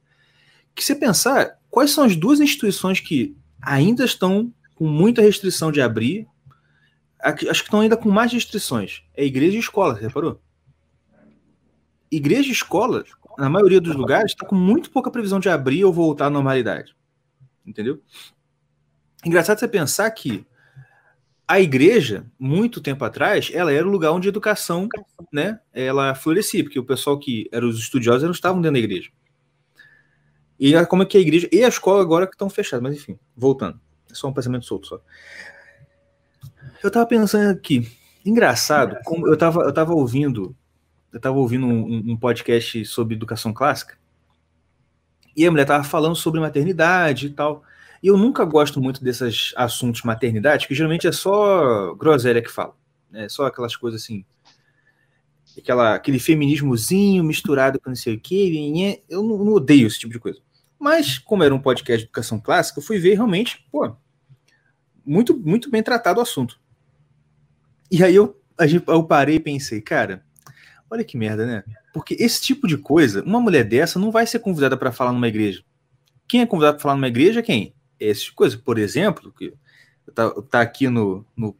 Que você pensar, quais são as duas instituições que ainda estão com muita restrição de abrir, acho que estão ainda com mais restrições. É igreja e escola, você reparou? Igreja e escola, na maioria dos lugares, está com muito pouca previsão de abrir ou voltar à normalidade. Entendeu? Engraçado você pensar que a igreja, muito tempo atrás, ela era o lugar onde a educação, né, ela florescia, porque o pessoal que eram os estudiosos não estavam dentro da igreja. E como é que a igreja e a escola agora que estão fechadas, mas enfim, voltando. É só um pensamento solto só. Eu tava pensando aqui, engraçado, como eu tava, eu tava ouvindo, eu tava ouvindo um, um podcast sobre educação clássica, e a mulher tava falando sobre maternidade e tal. E eu nunca gosto muito desses assuntos maternidade, que geralmente é só groselha que fala. É só aquelas coisas assim. Aquela, aquele feminismozinho misturado com não sei o quê. Eu não, não odeio esse tipo de coisa. Mas, como era um podcast de educação clássica, eu fui ver realmente, pô, muito, muito bem tratado o assunto. E aí eu, eu parei e pensei, cara, olha que merda, né? Porque esse tipo de coisa, uma mulher dessa não vai ser convidada para falar numa igreja. Quem é convidado para falar numa igreja é quem? esse tipo coisa. Por exemplo, que tá, tá aqui no, no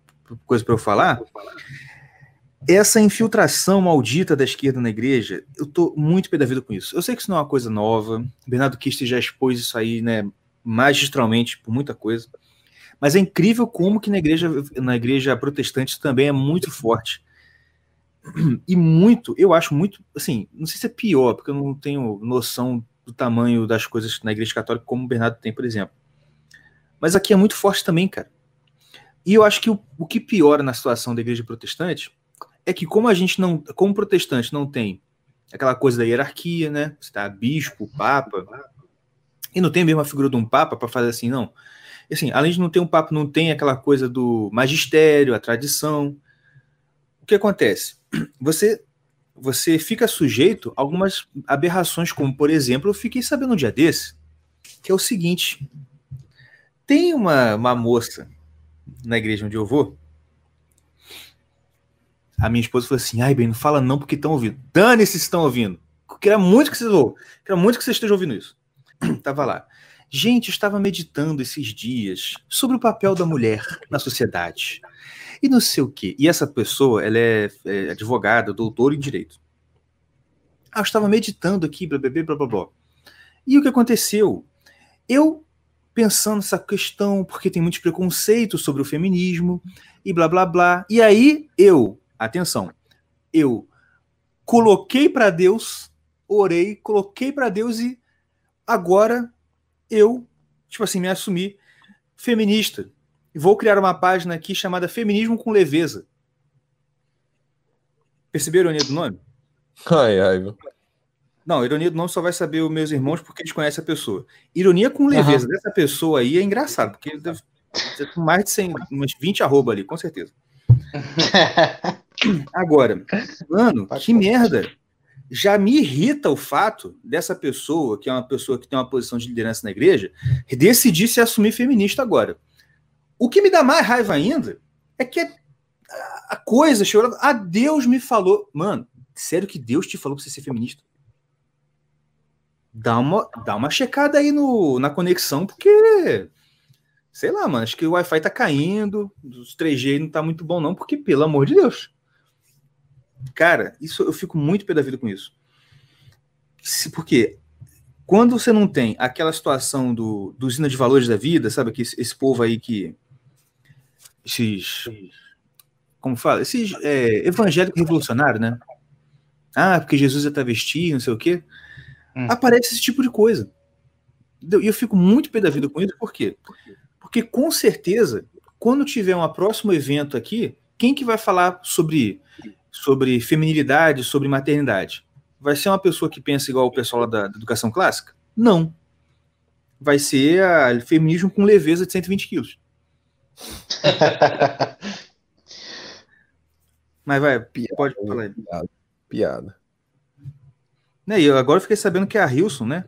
coisa para eu falar, essa infiltração maldita da esquerda na igreja, eu tô muito pé da vida com isso. Eu sei que isso não é uma coisa nova. Bernardo Kister já expôs isso aí, né, magistralmente por muita coisa. Mas é incrível como que na igreja, na igreja protestante também é muito forte. E muito, eu acho muito, assim, não sei se é pior, porque eu não tenho noção do tamanho das coisas na igreja católica como o Bernardo tem, por exemplo. Mas aqui é muito forte também, cara. E eu acho que o, o que piora na situação da igreja protestante é que como a gente não, como protestante não tem aquela coisa da hierarquia, né? Você tá bispo, papa, e não tem mesmo a figura de um papa para fazer assim, não. Assim, além de não ter um papa, não tem aquela coisa do magistério, a tradição. Que acontece? Você você fica sujeito a algumas aberrações, como por exemplo, eu fiquei sabendo um dia desse, que é o seguinte: tem uma, uma moça na igreja onde eu vou. A minha esposa falou assim: ai, bem, não fala não porque estão ouvindo. Dane-se estão ouvindo. Queria muito que vocês ouçam. Queria muito que vocês estejam ouvindo isso. Tava lá. Gente, estava meditando esses dias sobre o papel da mulher na sociedade. E não sei o quê. E essa pessoa, ela é, é advogada, doutora em direito. Ah, eu estava meditando aqui, blá, blá, blá, blá, blá. E o que aconteceu? Eu pensando nessa questão, porque tem muitos preconceitos sobre o feminismo e blá blá blá. E aí eu, atenção, eu coloquei para Deus, orei, coloquei para Deus e agora eu, tipo assim, me assumi feminista. Vou criar uma página aqui chamada Feminismo com Leveza. Perceberam a ironia do nome? Ai, ai. Não, ironia do nome só vai saber os meus irmãos porque eles conhecem a pessoa. Ironia com leveza uhum. dessa pessoa aí é engraçado, porque deve ter mais de 100, umas 20 arroba ali, com certeza. Agora, mano, que merda. Já me irrita o fato dessa pessoa, que é uma pessoa que tem uma posição de liderança na igreja, decidir se assumir feminista agora. O que me dá mais raiva ainda é que a coisa chorando. Ah, Deus me falou. Mano, sério que Deus te falou pra você ser feminista? dá uma, dá uma checada aí no, na conexão, porque, sei lá, mano, acho que o Wi-Fi tá caindo, os 3G não tá muito bom não, porque, pelo amor de Deus. Cara, isso eu fico muito pé da vida com isso. Porque quando você não tem aquela situação do, do usina de valores da vida, sabe, que esse, esse povo aí que esses como fala, esses é, evangélico revolucionário, né? Ah, porque Jesus é travesti, não sei o quê. Hum. Aparece esse tipo de coisa. E eu fico muito pé da vida com isso, por quê? Porque com certeza, quando tiver um próximo evento aqui, quem que vai falar sobre, sobre feminilidade, sobre maternidade? Vai ser uma pessoa que pensa igual o pessoal da, da educação clássica? Não. Vai ser a feminismo com leveza de 120 quilos. Mas vai, pode falar aí. Piada. piada. Né, e eu agora fiquei sabendo que a Hilson, né?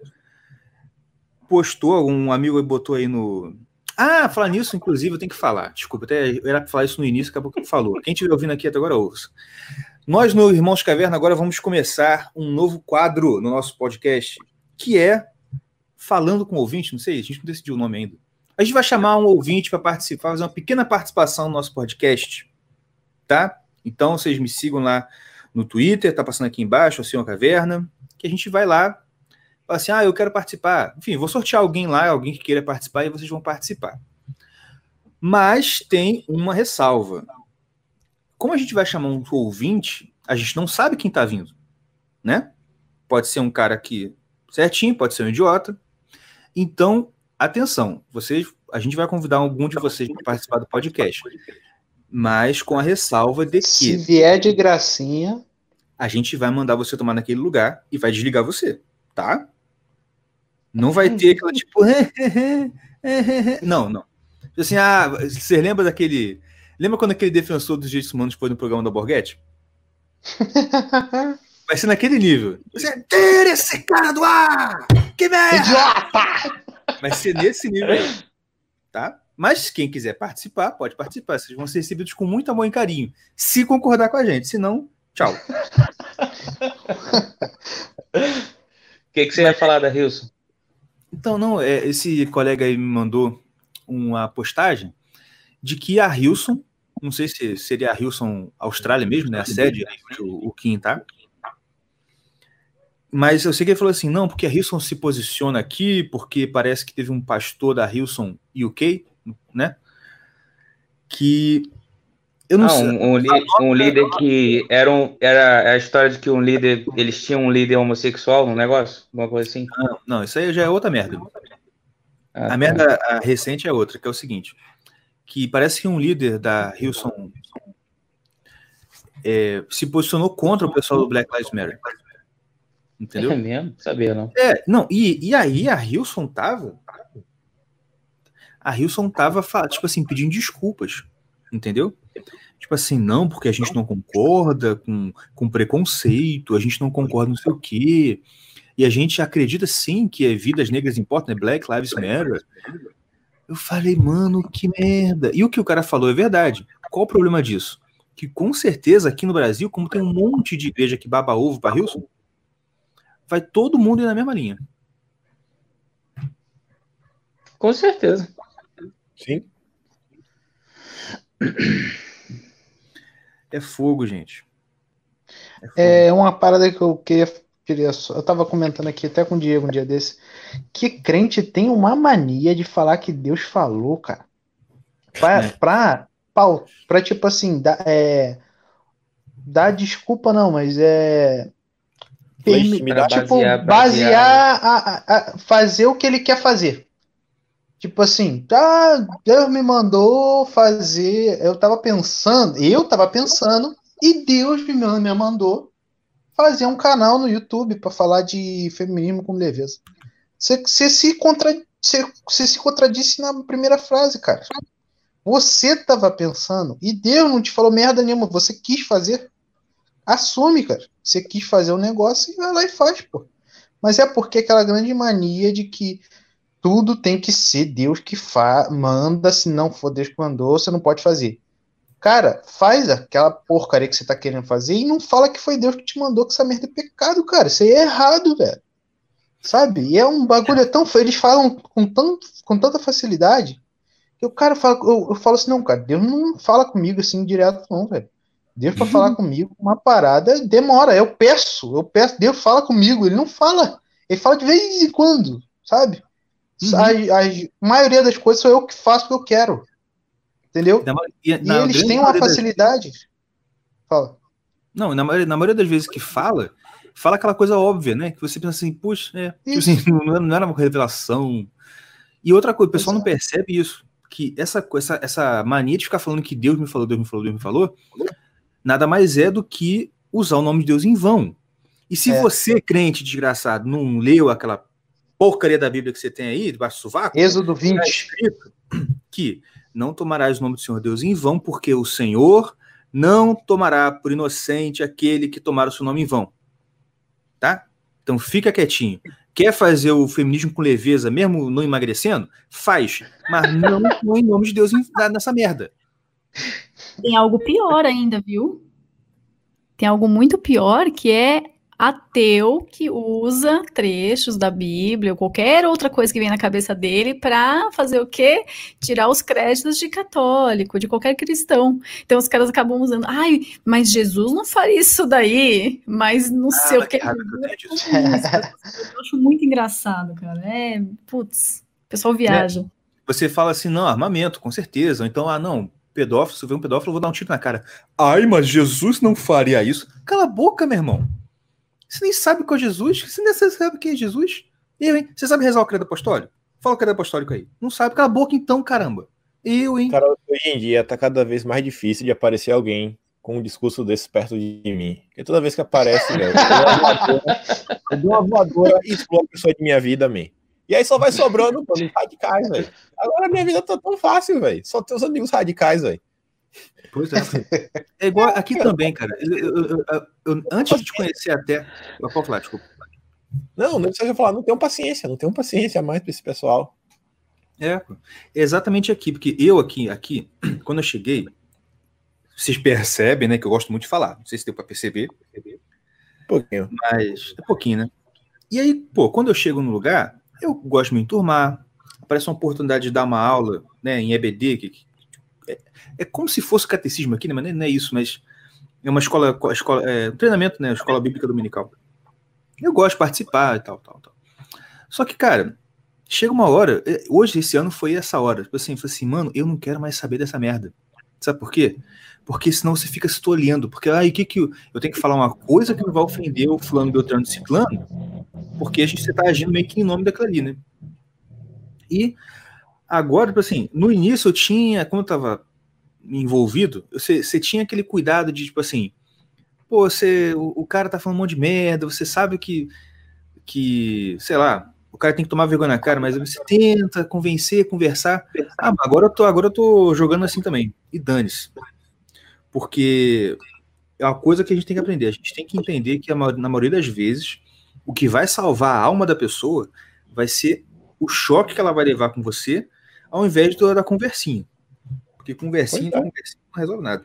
Postou, um amigo botou aí no. Ah, falar nisso, inclusive, eu tenho que falar. Desculpa, até era para falar isso no início, acabou que falou. Quem estiver ouvindo aqui até agora, ouça. Nós, no Irmãos Caverna, agora vamos começar um novo quadro no nosso podcast, que é Falando com Ouvinte. Não sei, a gente não decidiu o nome ainda. A gente vai chamar um ouvinte para participar, fazer uma pequena participação no nosso podcast, tá? Então, vocês me sigam lá no Twitter, tá passando aqui embaixo, o Senhor Caverna, que a gente vai lá, fala assim, ah, eu quero participar. Enfim, vou sortear alguém lá, alguém que queira participar, e vocês vão participar. Mas tem uma ressalva. Como a gente vai chamar um ouvinte, a gente não sabe quem tá vindo, né? Pode ser um cara aqui certinho, pode ser um idiota. Então, atenção, vocês, a gente vai convidar algum de vocês para participar do podcast mas com a ressalva de que. Se vier de gracinha. A gente vai mandar você tomar naquele lugar e vai desligar você, tá? Não vai ter aquela tipo. não, não. Assim, ah, você lembra daquele. Lembra quando aquele defensor dos direitos humanos foi no programa da Borghetti? Vai ser naquele nível. Você tira esse cara do ar! Que merda! Idiota! Vai ser nesse nível aí. Tá? Mas quem quiser participar, pode participar. Vocês vão ser recebidos com muito amor e carinho. Se concordar com a gente. Se não, tchau. O que, que você Mas, ia falar da Hilson? Então, não, é, esse colega aí me mandou uma postagem de que a Hilson, não sei se seria a Hilson Austrália mesmo, né? A sede o, o Kim tá. Mas eu sei que ele falou assim, não, porque a Hilson se posiciona aqui, porque parece que teve um pastor da Hilson UK né? Que eu não ah, sei. Um, um, um líder que era, um, era a história de que um líder, eles tinham um líder homossexual no negócio, alguma coisa assim. Não, não, isso aí já é outra merda. Ah, a tá. merda a recente é outra, que é o seguinte, que parece que um líder da Hilson é, se posicionou contra o pessoal do Black Lives Matter. Entendeu? É mesmo? Sabia, não. É, não, e, e aí a Hilson tava a Hilson tava, tipo assim, pedindo desculpas, entendeu? Tipo assim, não, porque a gente não concorda com, com preconceito, a gente não concorda não sei o quê, e a gente acredita sim que vidas negras importam, né? Black Lives Matter. Eu falei, mano, que merda. E o que o cara falou é verdade. Qual o problema disso? Que com certeza aqui no Brasil, como tem um monte de igreja que baba ovo para Hilson, vai todo mundo ir na mesma linha. Com certeza. Sim. É fogo, gente. É, fogo. é uma parada que eu queria, queria eu tava comentando aqui até com o Diego um dia desse, que crente tem uma mania de falar que Deus falou, cara. Pra, é. pra, pra, pra tipo assim, dar, é, dar desculpa não, mas é Permi, tipo, basear, basear a, a, a, fazer o que ele quer fazer. Tipo assim, ah, Deus me mandou fazer. Eu tava pensando, eu tava pensando, e Deus me, mandou fazer um canal no YouTube para falar de feminismo com leveza. Você, você, se contra, você, você se contradisse na primeira frase, cara. Você tava pensando, e Deus não te falou merda nenhuma, você quis fazer. Assume, cara. Você quis fazer um negócio e vai lá e faz, pô. Mas é porque aquela grande mania de que tudo tem que ser Deus que fa manda, se não for Deus que mandou, você não pode fazer. Cara, faz aquela porcaria que você tá querendo fazer e não fala que foi Deus que te mandou, que essa merda é pecado, cara. Isso aí é errado, velho. Sabe? E é um bagulho tão. Eles falam com, tão, com tanta facilidade que o cara fala. Eu, eu falo assim, não, cara, Deus não fala comigo assim direto, não, velho. Deus para falar comigo uma parada demora. Eu peço, eu peço, Deus fala comigo, ele não fala. Ele fala de vez em quando, sabe? Uhum. A, a, maioria das coisas sou eu que faço o que eu quero. Entendeu? Na, e, e eles têm uma facilidade. Das... Fala. Não, na, na maioria das vezes que fala, fala aquela coisa óbvia, né? Que você pensa assim, puxa, é, tipo assim, não, não era uma revelação. E outra coisa, o pessoal Exato. não percebe isso. Que essa, essa, essa mania de ficar falando que Deus me falou, Deus me falou, Deus me falou, nada mais é do que usar o nome de Deus em vão. E se é. você, crente desgraçado, não leu aquela porcaria da Bíblia que você tem aí, debaixo do sovaco. Êxodo 20. Tá escrito que não tomarás o nome do Senhor Deus em vão, porque o Senhor não tomará por inocente aquele que tomar o seu nome em vão. Tá? Então fica quietinho. Quer fazer o feminismo com leveza, mesmo não emagrecendo? Faz. Mas não põe em nome de Deus nessa merda. Tem algo pior ainda, viu? Tem algo muito pior que é ateu que usa trechos da Bíblia ou qualquer outra coisa que vem na cabeça dele para fazer o quê? Tirar os créditos de católico, de qualquer cristão. Então os caras acabam usando, ai, mas Jesus não faria isso daí, mas não ah, sei o que. Eu acho muito engraçado, cara. É, putz, o pessoal viaja. Você fala assim, não, armamento, com certeza. Ou então, ah, não, pedófilo, se eu ver um pedófilo, eu vou dar um tiro na cara. Ai, mas Jesus não faria isso. Cala a boca, meu irmão. Você nem sabe qual é Jesus? Você nem sabe quem é Jesus? Eu, hein? Você sabe rezar o credo apostólico? Fala o credo apostólico aí. Não sabe? Cala a boca então, caramba. Eu, hein? Cara, hoje em dia tá cada vez mais difícil de aparecer alguém com um discurso desse perto de mim. Porque toda vez que aparece, velho, eu dou uma voadora e explode a pessoa de minha vida, man. E aí só vai sobrando os radicais, velho. Agora minha vida tá tão fácil, velho. Só tem os amigos radicais, velho. Pois é. É igual aqui também, cara. Eu, eu, eu, antes de te conhecer até. Eu posso falar, desculpa. Não, não precisa falar, não tenho paciência, não tenho paciência mais para esse pessoal. É, exatamente aqui, porque eu aqui, aqui, quando eu cheguei, vocês percebem, né, que eu gosto muito de falar. Não sei se deu para perceber. Um pouquinho. Mas é pouquinho, né? E aí, pô, quando eu chego no lugar, eu gosto de me enturmar, aparece uma oportunidade de dar uma aula, né, em EBD, que, é, é, como se fosse catecismo aqui, né? Mas não é isso, mas é uma escola, escola é, um treinamento, né? Escola Bíblica Dominical. Eu gosto de participar e tal, tal, tal. Só que, cara, chega uma hora, é, hoje, esse ano, foi essa hora. Tipo assim, falei assim, mano, eu não quero mais saber dessa merda. Sabe por quê? Porque senão você fica se tolhendo. Porque ah, que que eu, eu, tenho que falar uma coisa que não vai ofender o fulano Beltrano Ciclano, porque a gente você tá agindo meio que em nome daquilo ali, né? E Agora, tipo assim, no início eu tinha, quando eu tava envolvido, você, você tinha aquele cuidado de, tipo assim, pô, você, o, o, cara tá falando um monte de merda, você sabe que, que, sei lá, o cara tem que tomar vergonha na cara, mas você tenta convencer, conversar. Ah, agora eu tô, agora eu tô jogando assim também. E dane-se. Porque é uma coisa que a gente tem que aprender. A gente tem que entender que, na maioria das vezes, o que vai salvar a alma da pessoa vai ser o choque que ela vai levar com você ao invés de da conversinha. Porque conversinha, é. conversinha não resolve nada.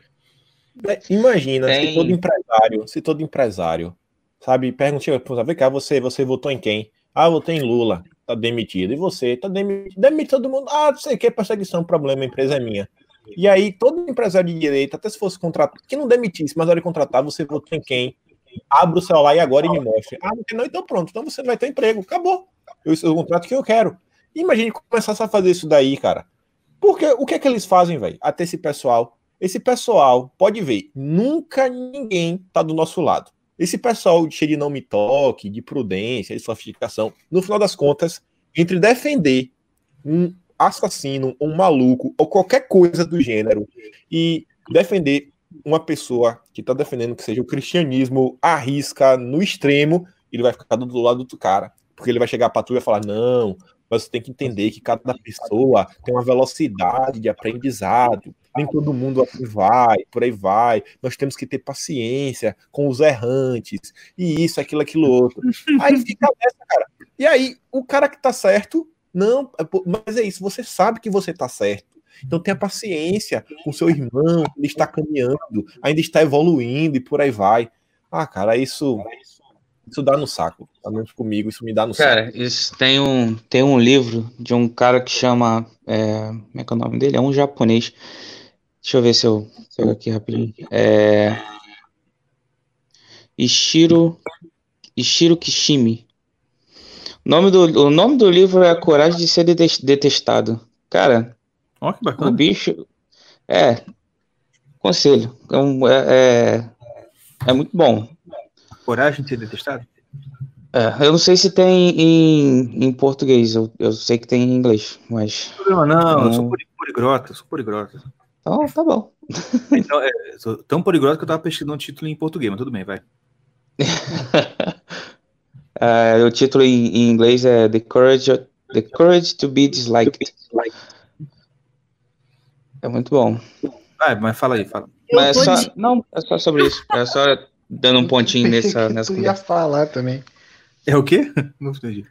É, imagina Tem... se todo empresário, se todo empresário, sabe, pergunta, vem cá, você, você votou em quem? Ah, votei em Lula, tá demitido. E você, tá demitido. Demite todo mundo. Ah, não sei o que, perseguição, problema, a empresa é minha. E aí, todo empresário de direito, até se fosse contratado, que não demitisse, mas na hora de contratar, você votou em quem? Abra o celular e agora e me mostre. Ah, não, então pronto, então você vai ter emprego. Acabou. Eu, eu contrato que eu quero. Imagine começar a fazer isso daí, cara. Porque o que é que eles fazem, velho? Até esse pessoal. Esse pessoal, pode ver, nunca ninguém tá do nosso lado. Esse pessoal cheio de não me toque, de prudência, de sofisticação, no final das contas, entre defender um assassino, um maluco, ou qualquer coisa do gênero, e defender uma pessoa que tá defendendo que seja o cristianismo arrisca no extremo, ele vai ficar do lado do cara. Porque ele vai chegar a patrulha e falar: não, mas você tem que entender que cada pessoa tem uma velocidade de aprendizado. Nem todo mundo assim vai, por aí vai. Nós temos que ter paciência com os errantes. E isso, aquilo, aquilo outro. Aí fica nessa, cara. E aí, o cara que tá certo, não, é mas é isso, você sabe que você tá certo. Então tenha paciência com seu irmão, ele está caminhando, ainda está evoluindo e por aí vai. Ah, cara, isso isso dá no saco. Pelo menos comigo, isso me dá no cara, saco. Cara, isso tem um, tem um livro de um cara que chama. É, como é que é o nome dele? É um japonês. Deixa eu ver se eu pego aqui rapidinho. É. Ishiro. Ishiro Kishimi. O nome do, o nome do livro é A Coragem de Ser Detestado. Cara, oh, que bacana. o bicho. É. Conselho. É, é, é, é muito bom coragem de ser detestado? É, eu não sei se tem em, em português, eu, eu sei que tem em inglês, mas. Não, não, eu sou poligrota, sou poligrota. Então, tá bom. Então, é, sou tão poligrota que eu tava pesquisando um título em português, mas tudo bem, vai. é, o título em, em, inglês é The Courage, The Courage to be Disliked. É muito bom. Vai, mas fala aí, fala. Mas é só, não, é só sobre isso. É só dando um pontinho nessa, nessa tu ia falar também. É o quê? Não entendi.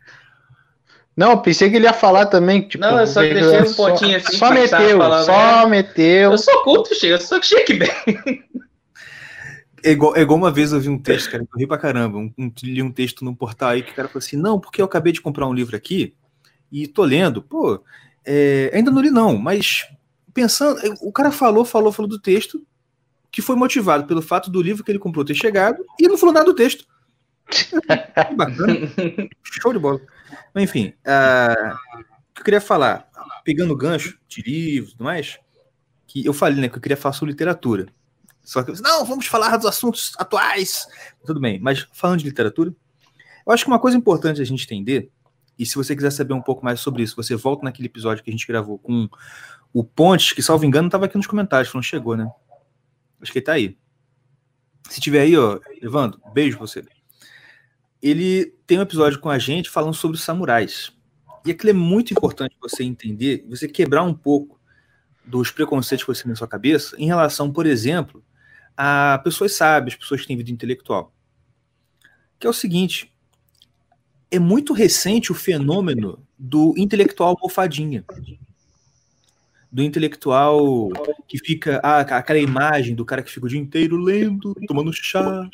Não, pensei que ele ia falar também. Tipo, Não, eu só deixei um pontinho assim. Só meteu, só né? meteu. Eu sou culto, chega, eu sou chique bem. É igual, é igual uma vez eu vi um texto, cara, que eu ri pra caramba. Um, um, li um texto num portal aí que o cara falou assim: não, porque eu acabei de comprar um livro aqui e tô lendo. Pô, é, ainda não li, não, mas pensando. O cara falou, falou, falou do texto, que foi motivado pelo fato do livro que ele comprou ter chegado e não falou nada do texto. Que bacana. Show de bola. Mas, enfim, ah, o que eu queria falar, pegando o gancho de livros e tudo mais, que eu falei, né, que eu queria falar sobre literatura. Só que, eu disse, não, vamos falar dos assuntos atuais. Tudo bem, mas falando de literatura, eu acho que uma coisa importante a gente entender, e se você quiser saber um pouco mais sobre isso, você volta naquele episódio que a gente gravou com o Pontes, que, salvo engano, estava aqui nos comentários, falando, chegou, né? Acho que ele tá aí. Se tiver aí, ó, Evandro, beijo pra você. Ele tem um episódio com a gente falando sobre os samurais. E aquilo é muito importante você entender, você quebrar um pouco dos preconceitos que você tem na sua cabeça em relação, por exemplo, a pessoas sábias, pessoas que têm vida intelectual. Que é o seguinte: é muito recente o fenômeno do intelectual almofadinha. Do intelectual que fica. Ah, aquela imagem do cara que fica o dia inteiro lendo, tomando chá,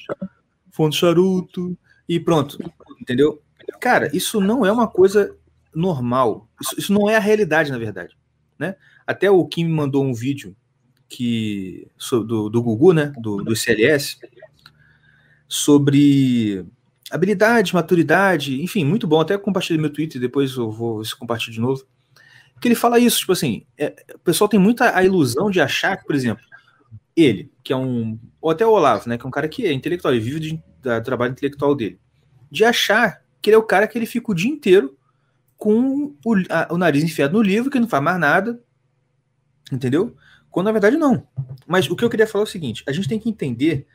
fumando charuto e pronto. Entendeu? Cara, isso não é uma coisa normal. Isso, isso não é a realidade, na verdade. Né? Até o Kim me mandou um vídeo que do, do Gugu, né, do, do CLS, sobre habilidade, maturidade, enfim, muito bom. Até compartilhei meu Twitter, depois eu vou compartilhar de novo. Que ele fala isso, tipo assim, é, o pessoal tem muita a ilusão de achar que, por exemplo, ele, que é um, ou até o Olavo, né, que é um cara que é intelectual, ele vive de, da, trabalho intelectual dele, de achar que ele é o cara que ele fica o dia inteiro com o, a, o nariz enfiado no livro, que não faz mais nada, entendeu? Quando na verdade não. Mas o que eu queria falar é o seguinte: a gente tem que entender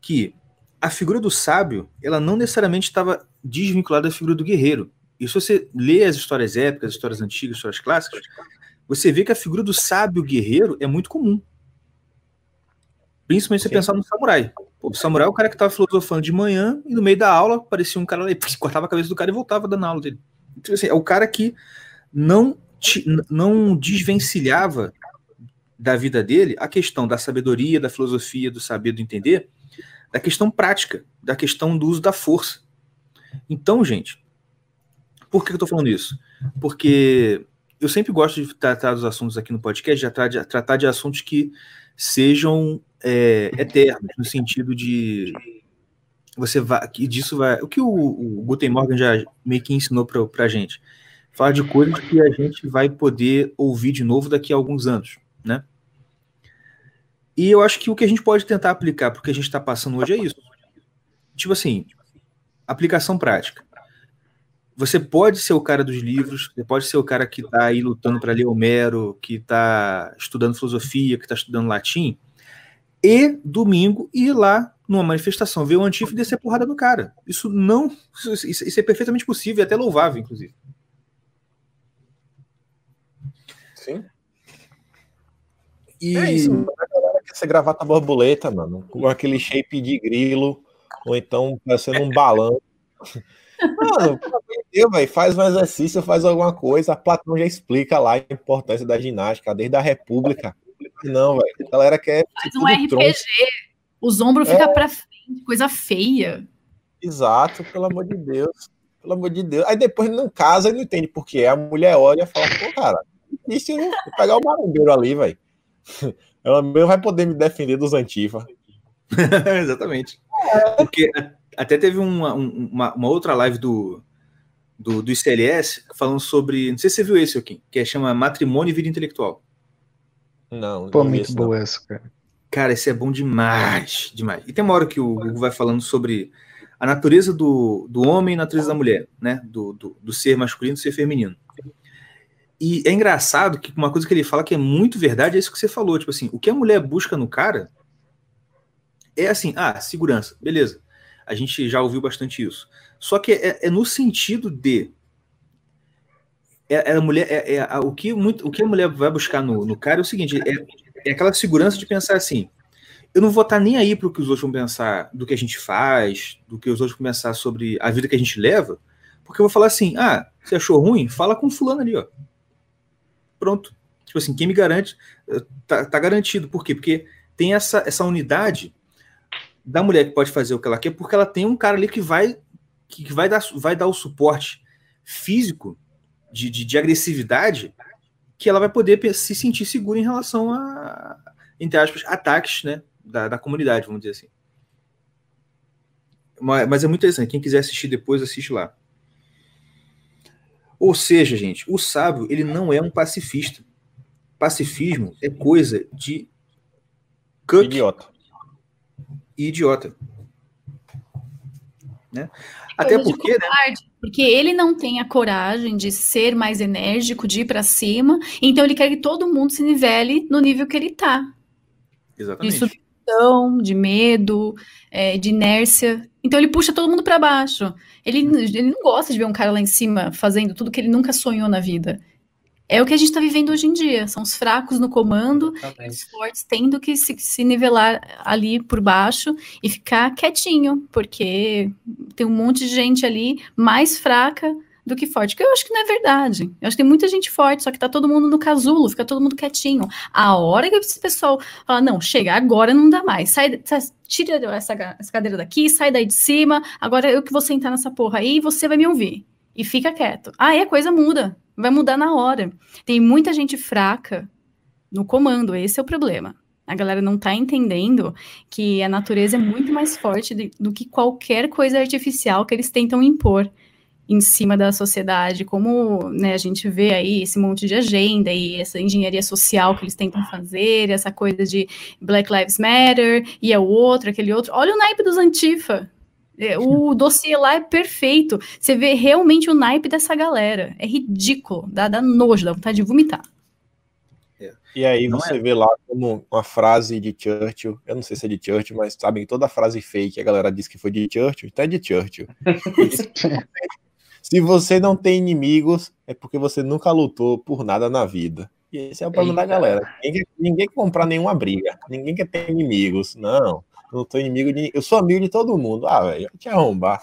que a figura do sábio, ela não necessariamente estava desvinculada da figura do guerreiro. E se você lê as histórias épicas, as histórias antigas, as histórias clássicas, você vê que a figura do sábio guerreiro é muito comum. Principalmente se você pensar no samurai. Pô, o samurai é o cara que estava filosofando de manhã e no meio da aula aparecia um cara lá e cortava a cabeça do cara e voltava dando aula dele. Então, assim, é o cara que não, te, não desvencilhava da vida dele a questão da sabedoria, da filosofia, do saber, do entender, da questão prática, da questão do uso da força. Então, gente, por que eu estou falando isso? Porque eu sempre gosto de tratar dos assuntos aqui no podcast, de tratar de, tratar de assuntos que sejam é, eternos, no sentido de você vai, que disso vai, o que o, o Guten Morgen já meio que ensinou para a gente, falar de coisas que a gente vai poder ouvir de novo daqui a alguns anos, né? E eu acho que o que a gente pode tentar aplicar porque a gente está passando hoje é isso. Tipo assim, aplicação prática. Você pode ser o cara dos livros, você pode ser o cara que está aí lutando para ler Homero, que está estudando filosofia, que está estudando latim, e domingo ir lá numa manifestação, ver o Antifa e descer porrada no cara. Isso não. Isso, isso é perfeitamente possível e até louvável, inclusive. Sim. E... É isso, mano. a galera quer ser gravata borboleta, mano, com aquele shape de grilo, ou então parecendo um balão. Mano, Véio, faz um exercício, faz alguma coisa. A Platão já explica lá a importância da ginástica, desde a República. Não, velho. A galera quer. Faz um RPG. Tronco. Os ombros ficam é... pra frente, coisa feia. Exato, pelo amor de Deus. Pelo amor de Deus. Aí depois não casa e não entende por quê. A mulher olha e fala, pô, cara, isso vou pegar o marombeiro ali, velho. Ela mesmo vai poder me defender dos Antifa. Exatamente. Porque até teve uma, uma, uma, outra live do, do, do ICLS falando sobre. Não sei se você viu esse aqui, que é, chama Matrimônio e Vida Intelectual. Não, Pô, não muito esse, boa essa, cara. Cara, esse é bom demais, demais. E tem uma hora que o Google vai falando sobre a natureza do, do homem e a natureza da mulher, né? Do, do, do ser masculino e do ser feminino. E é engraçado que uma coisa que ele fala que é muito verdade é isso que você falou. Tipo assim, o que a mulher busca no cara é assim, ah, segurança, beleza. A gente já ouviu bastante isso. Só que é, é no sentido de. É, é a mulher, é, é, o, que muito, o que a mulher vai buscar no, no cara é o seguinte: é, é aquela segurança de pensar assim, eu não vou estar nem aí para o que os outros vão pensar do que a gente faz, do que os outros vão pensar sobre a vida que a gente leva, porque eu vou falar assim: ah, você achou ruim? Fala com fulano ali, ó. Pronto. Tipo assim, quem me garante, eh, tá, tá garantido. Por quê? Porque tem essa, essa unidade da mulher que pode fazer o que ela quer, porque ela tem um cara ali que vai que vai dar, vai dar o suporte físico de, de, de agressividade que ela vai poder se sentir segura em relação a, entre aspas, ataques né, da, da comunidade, vamos dizer assim. Mas, mas, é muito interessante. Quem quiser assistir depois, assiste lá. Ou seja, gente, o sábio ele não é um pacifista. Pacifismo é coisa de idiota. E idiota. Né? Até porque, né? Porque ele não tem a coragem de ser mais enérgico, de ir para cima, então ele quer que todo mundo se nivele no nível que ele está. Exatamente. De submissão, de medo, é, de inércia. Então ele puxa todo mundo para baixo. Ele, ele não gosta de ver um cara lá em cima fazendo tudo que ele nunca sonhou na vida. É o que a gente está vivendo hoje em dia. São os fracos no comando, os fortes tendo que se, se, nivelar ali por baixo e ficar quietinho, porque tem um monte de gente ali mais fraca do que forte. Que eu acho que não é verdade. Eu acho que tem muita gente forte, só que tá todo mundo no casulo, fica todo mundo quietinho. A hora que esse pessoal fala, não, chega, agora não dá mais. Sai, tira essa, essa cadeira daqui, sai daí de cima, agora eu que vou sentar nessa porra aí e você vai me ouvir. E fica quieto. Aí a coisa muda. Vai mudar na hora. Tem muita gente fraca no comando, esse é o problema. A galera não tá entendendo que a natureza é muito mais forte de, do que qualquer coisa artificial que eles tentam impor em cima da sociedade, como né, a gente vê aí esse monte de agenda e essa engenharia social que eles tentam fazer, essa coisa de Black Lives Matter, e é o outro, aquele outro. Olha o naipe dos Antifa, é, o dossiê lá é perfeito. Você vê realmente o naipe dessa galera. É ridículo. Dá, dá nojo, dá vontade de vomitar. E aí não você é. vê lá como uma frase de Churchill, eu não sei se é de Churchill, mas sabem toda frase fake, a galera diz que foi de Churchill, então é de Churchill. se você não tem inimigos, é porque você nunca lutou por nada na vida. E esse é o problema Eita. da galera. Ninguém, ninguém quer comprar nenhuma briga, ninguém quer ter inimigos. Não. Eu não tô inimigo de. Eu sou amigo de todo mundo. Ah, velho, te arrombar.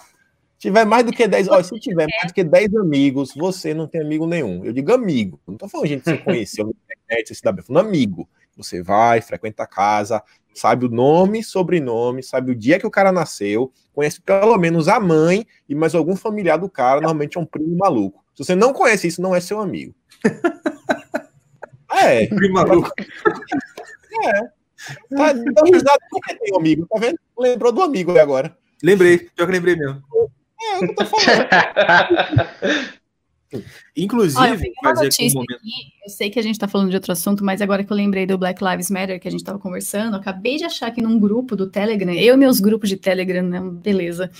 Se tiver mais do que 10. Olha, se tiver mais do que 10 amigos, você não tem amigo nenhum. Eu digo amigo. Não tô falando gente que você conheceu na internet, você se dá bem. falando amigo. Você vai, frequenta a casa, sabe o nome, sobrenome, sabe o dia que o cara nasceu, conhece pelo menos a mãe e mais algum familiar do cara, normalmente é um primo maluco. Se você não conhece isso, não é seu amigo. é. Primo maluco. É. Tá dando risada porque tem um amigo, tá vendo? Lembrou do amigo agora. Lembrei, pior que lembrei mesmo. É, é o que eu tô falando. Inclusive, Olha, fazer aqui um momento. Aqui, eu sei que a gente está falando de outro assunto, mas agora que eu lembrei do Black Lives Matter que a gente estava conversando, acabei de achar que num grupo do Telegram, eu e meus grupos de Telegram, né, beleza,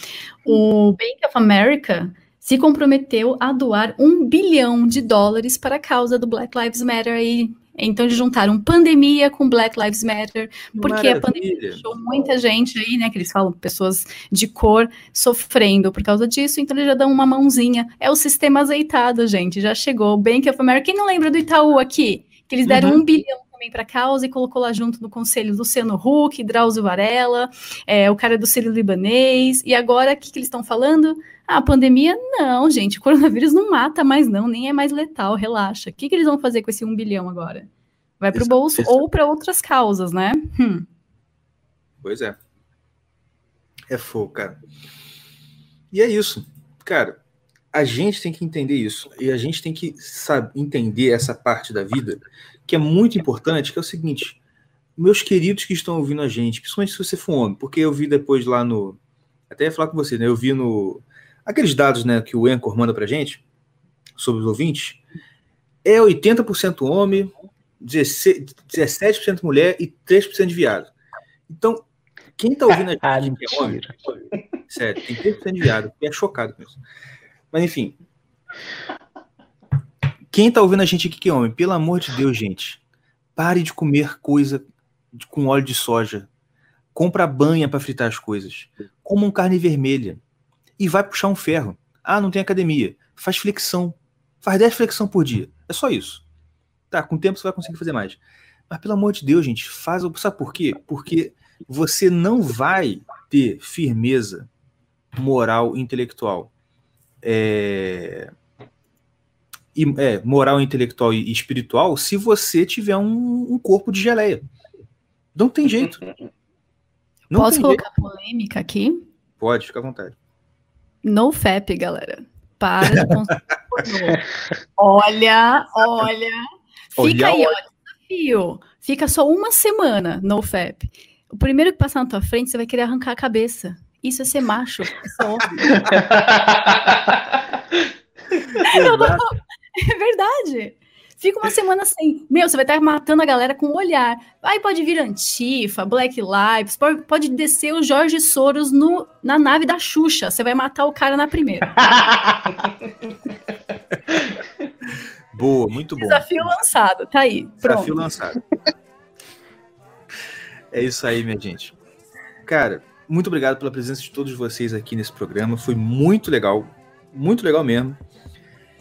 o Bank of America se comprometeu a doar um bilhão de dólares para a causa do Black Lives Matter aí então eles juntaram pandemia com Black Lives Matter, porque Maravilha. a pandemia deixou muita gente aí, né, que eles falam, pessoas de cor sofrendo por causa disso, então eles já dão uma mãozinha. É o sistema azeitado, gente, já chegou. Bank of America, quem não lembra do Itaú aqui? Que eles deram uhum. um bilhão também para a causa e colocou lá junto no conselho Luciano Huck, Drauzio Varela, é, o cara do Sírio Libanês, e agora o que, que eles estão falando? Ah, a pandemia, não, gente, o coronavírus não mata mais, não, nem é mais letal, relaxa. O que, que eles vão fazer com esse um bilhão agora? Vai para o bolso ou para outras causas, né? Hum. Pois é. É fogo, cara. E é isso. Cara, a gente tem que entender isso. E a gente tem que saber, entender essa parte da vida que é muito importante, que é o seguinte. Meus queridos que estão ouvindo a gente, principalmente se você for homem, porque eu vi depois lá no. Até ia falar com você, né? Eu vi no aqueles dados né, que o Anchor manda para gente, sobre os ouvintes, é 80% homem, 17% mulher e 3% de viado. Então, quem está ouvindo a gente ah, que é homem, sério, tem 3% de viado, é chocado com isso. Mas enfim, quem está ouvindo a gente aqui que é homem, pelo amor de Deus, gente, pare de comer coisa com óleo de soja. Compra banha para fritar as coisas. Coma um carne vermelha e vai puxar um ferro. Ah, não tem academia. Faz flexão. Faz 10 flexão por dia. É só isso. Tá, com o tempo você vai conseguir fazer mais. Mas pelo amor de Deus, gente, faz. Sabe por quê? Porque você não vai ter firmeza moral e intelectual. É, e, é, moral, intelectual e espiritual se você tiver um, um corpo de geleia. Não tem jeito. Não Posso tem colocar jeito. polêmica aqui? Pode, fica à vontade. No FAP, galera. Para de Olha, olha. Fica olha, aí, olha. desafio. Fica só uma semana no FAP. O primeiro que passar na tua frente, você vai querer arrancar a cabeça. Isso é ser macho. Isso é óbvio. é verdade. Fica uma semana sem. Meu, você vai estar matando a galera com o olhar. Aí pode vir Antifa, Black Lives, pode, pode descer o Jorge Soros no, na nave da Xuxa. Você vai matar o cara na primeira. Boa, muito bom. Desafio lançado, tá aí. Pronto. Desafio lançado. É isso aí, minha gente. Cara, muito obrigado pela presença de todos vocês aqui nesse programa. Foi muito legal. Muito legal mesmo.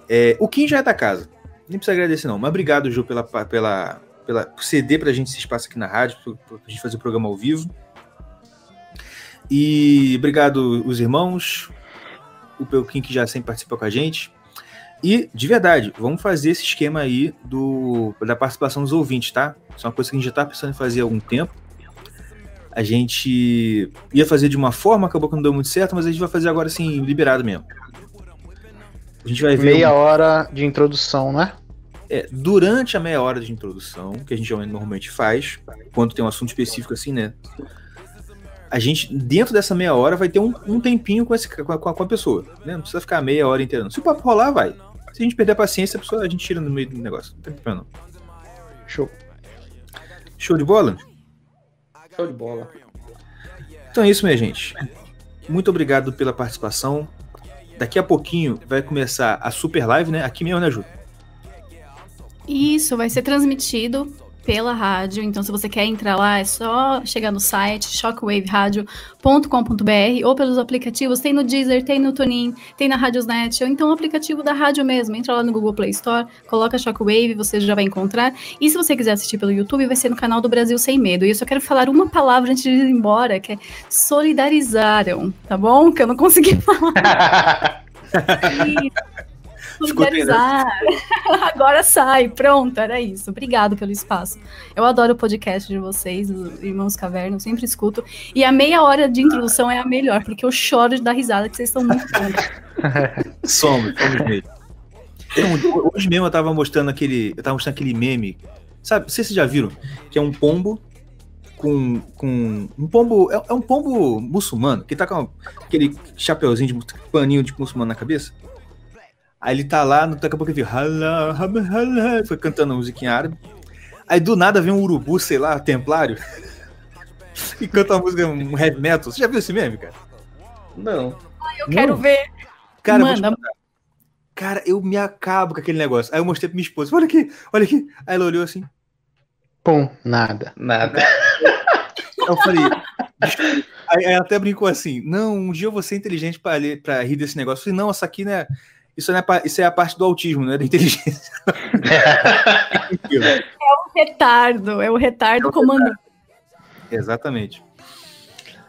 É, o Kim já é da casa. Nem precisa agradecer, não. Mas obrigado, Ju, pela, pela, pela, por ceder pra gente esse espaço aqui na rádio, por, por a gente fazer o programa ao vivo. E obrigado os irmãos, o Pelquim que já sempre participa com a gente. E, de verdade, vamos fazer esse esquema aí do, da participação dos ouvintes, tá? Isso é uma coisa que a gente já tá pensando em fazer há algum tempo. A gente ia fazer de uma forma, acabou que não deu muito certo, mas a gente vai fazer agora assim, liberado mesmo. A gente vai ver. Meia um... hora de introdução, né? É, durante a meia hora de introdução, que a gente normalmente faz, quando tem um assunto específico assim, né? A gente, dentro dessa meia hora, vai ter um, um tempinho com, esse, com, a, com a pessoa. Né? Não precisa ficar meia hora inteira. Não. Se o papo rolar, vai. Se a gente perder a paciência, a pessoa a gente tira no meio do negócio. Não tem problema, não. Show. Show de bola? Show de bola. Então é isso, minha gente. Muito obrigado pela participação. Daqui a pouquinho vai começar a super live, né? Aqui mesmo, né, Ju? Isso, vai ser transmitido pela rádio. Então, se você quer entrar lá, é só chegar no site shockwaveradio.com.br ou pelos aplicativos. Tem no Deezer, tem no Tunin, tem na Radiosnet, ou então o aplicativo da rádio mesmo. Entra lá no Google Play Store, coloca Shockwave, você já vai encontrar. E se você quiser assistir pelo YouTube, vai ser no canal do Brasil Sem Medo. E eu só quero falar uma palavra antes de ir embora, que é solidarizaram, tá bom? Que eu não consegui falar. solidarizar. Agora sai, pronto, era isso. Obrigado pelo espaço. Eu adoro o podcast de vocês, os Irmãos Caverna, eu sempre escuto. E a meia hora de introdução é a melhor, porque eu choro de dar risada, que vocês estão muito bons. somos, somos mesmo. Então, hoje mesmo eu tava mostrando aquele. Eu tava mostrando aquele meme. Sabe, não sei se vocês já viram, que é um pombo com, com um pombo. É, é, um pombo muçulmano, que tá com aquele chapeuzinho de paninho de muçulmano na cabeça. Aí ele tá lá, daqui a pouco ele fica. Foi cantando musiquinha árabe. Aí do nada vem um urubu, sei lá, templário. e canta uma música, um heavy metal. Você já viu esse meme, cara? Não. Ai, eu Não. quero ver. Cara, Manda. Cara, eu me acabo com aquele negócio. Aí eu mostrei pra minha esposa. Olha aqui, olha aqui. Aí ela olhou assim. Pum, nada. Nada. eu falei. Aí ela até brincou assim: Não, um dia eu vou ser inteligente pra, pra rir desse negócio. Eu falei, não, essa aqui né, isso, é, isso é a parte do autismo, não é da inteligência. é o retardo, é o retardo é comandante. Exatamente.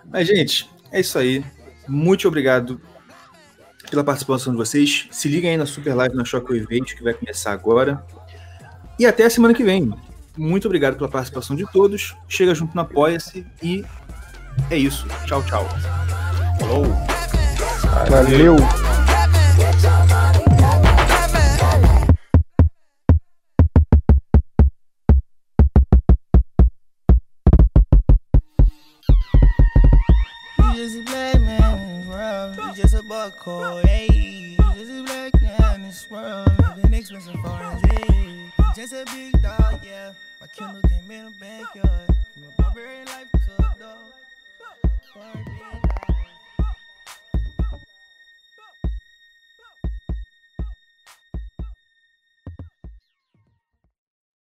Mas, gente, é isso aí. Muito obrigado pela participação de vocês. Se liguem aí na Super Live na Shockwave Event, que vai começar agora. E até a semana que vem. Muito obrigado pela participação de todos. Chega junto no Apoia-se e é isso. Tchau, tchau. Falou. Valeu. Just a black man in this world. Just a big dog, yeah. My Kindle came in the backyard. A barbarian life to a dog. Barbarian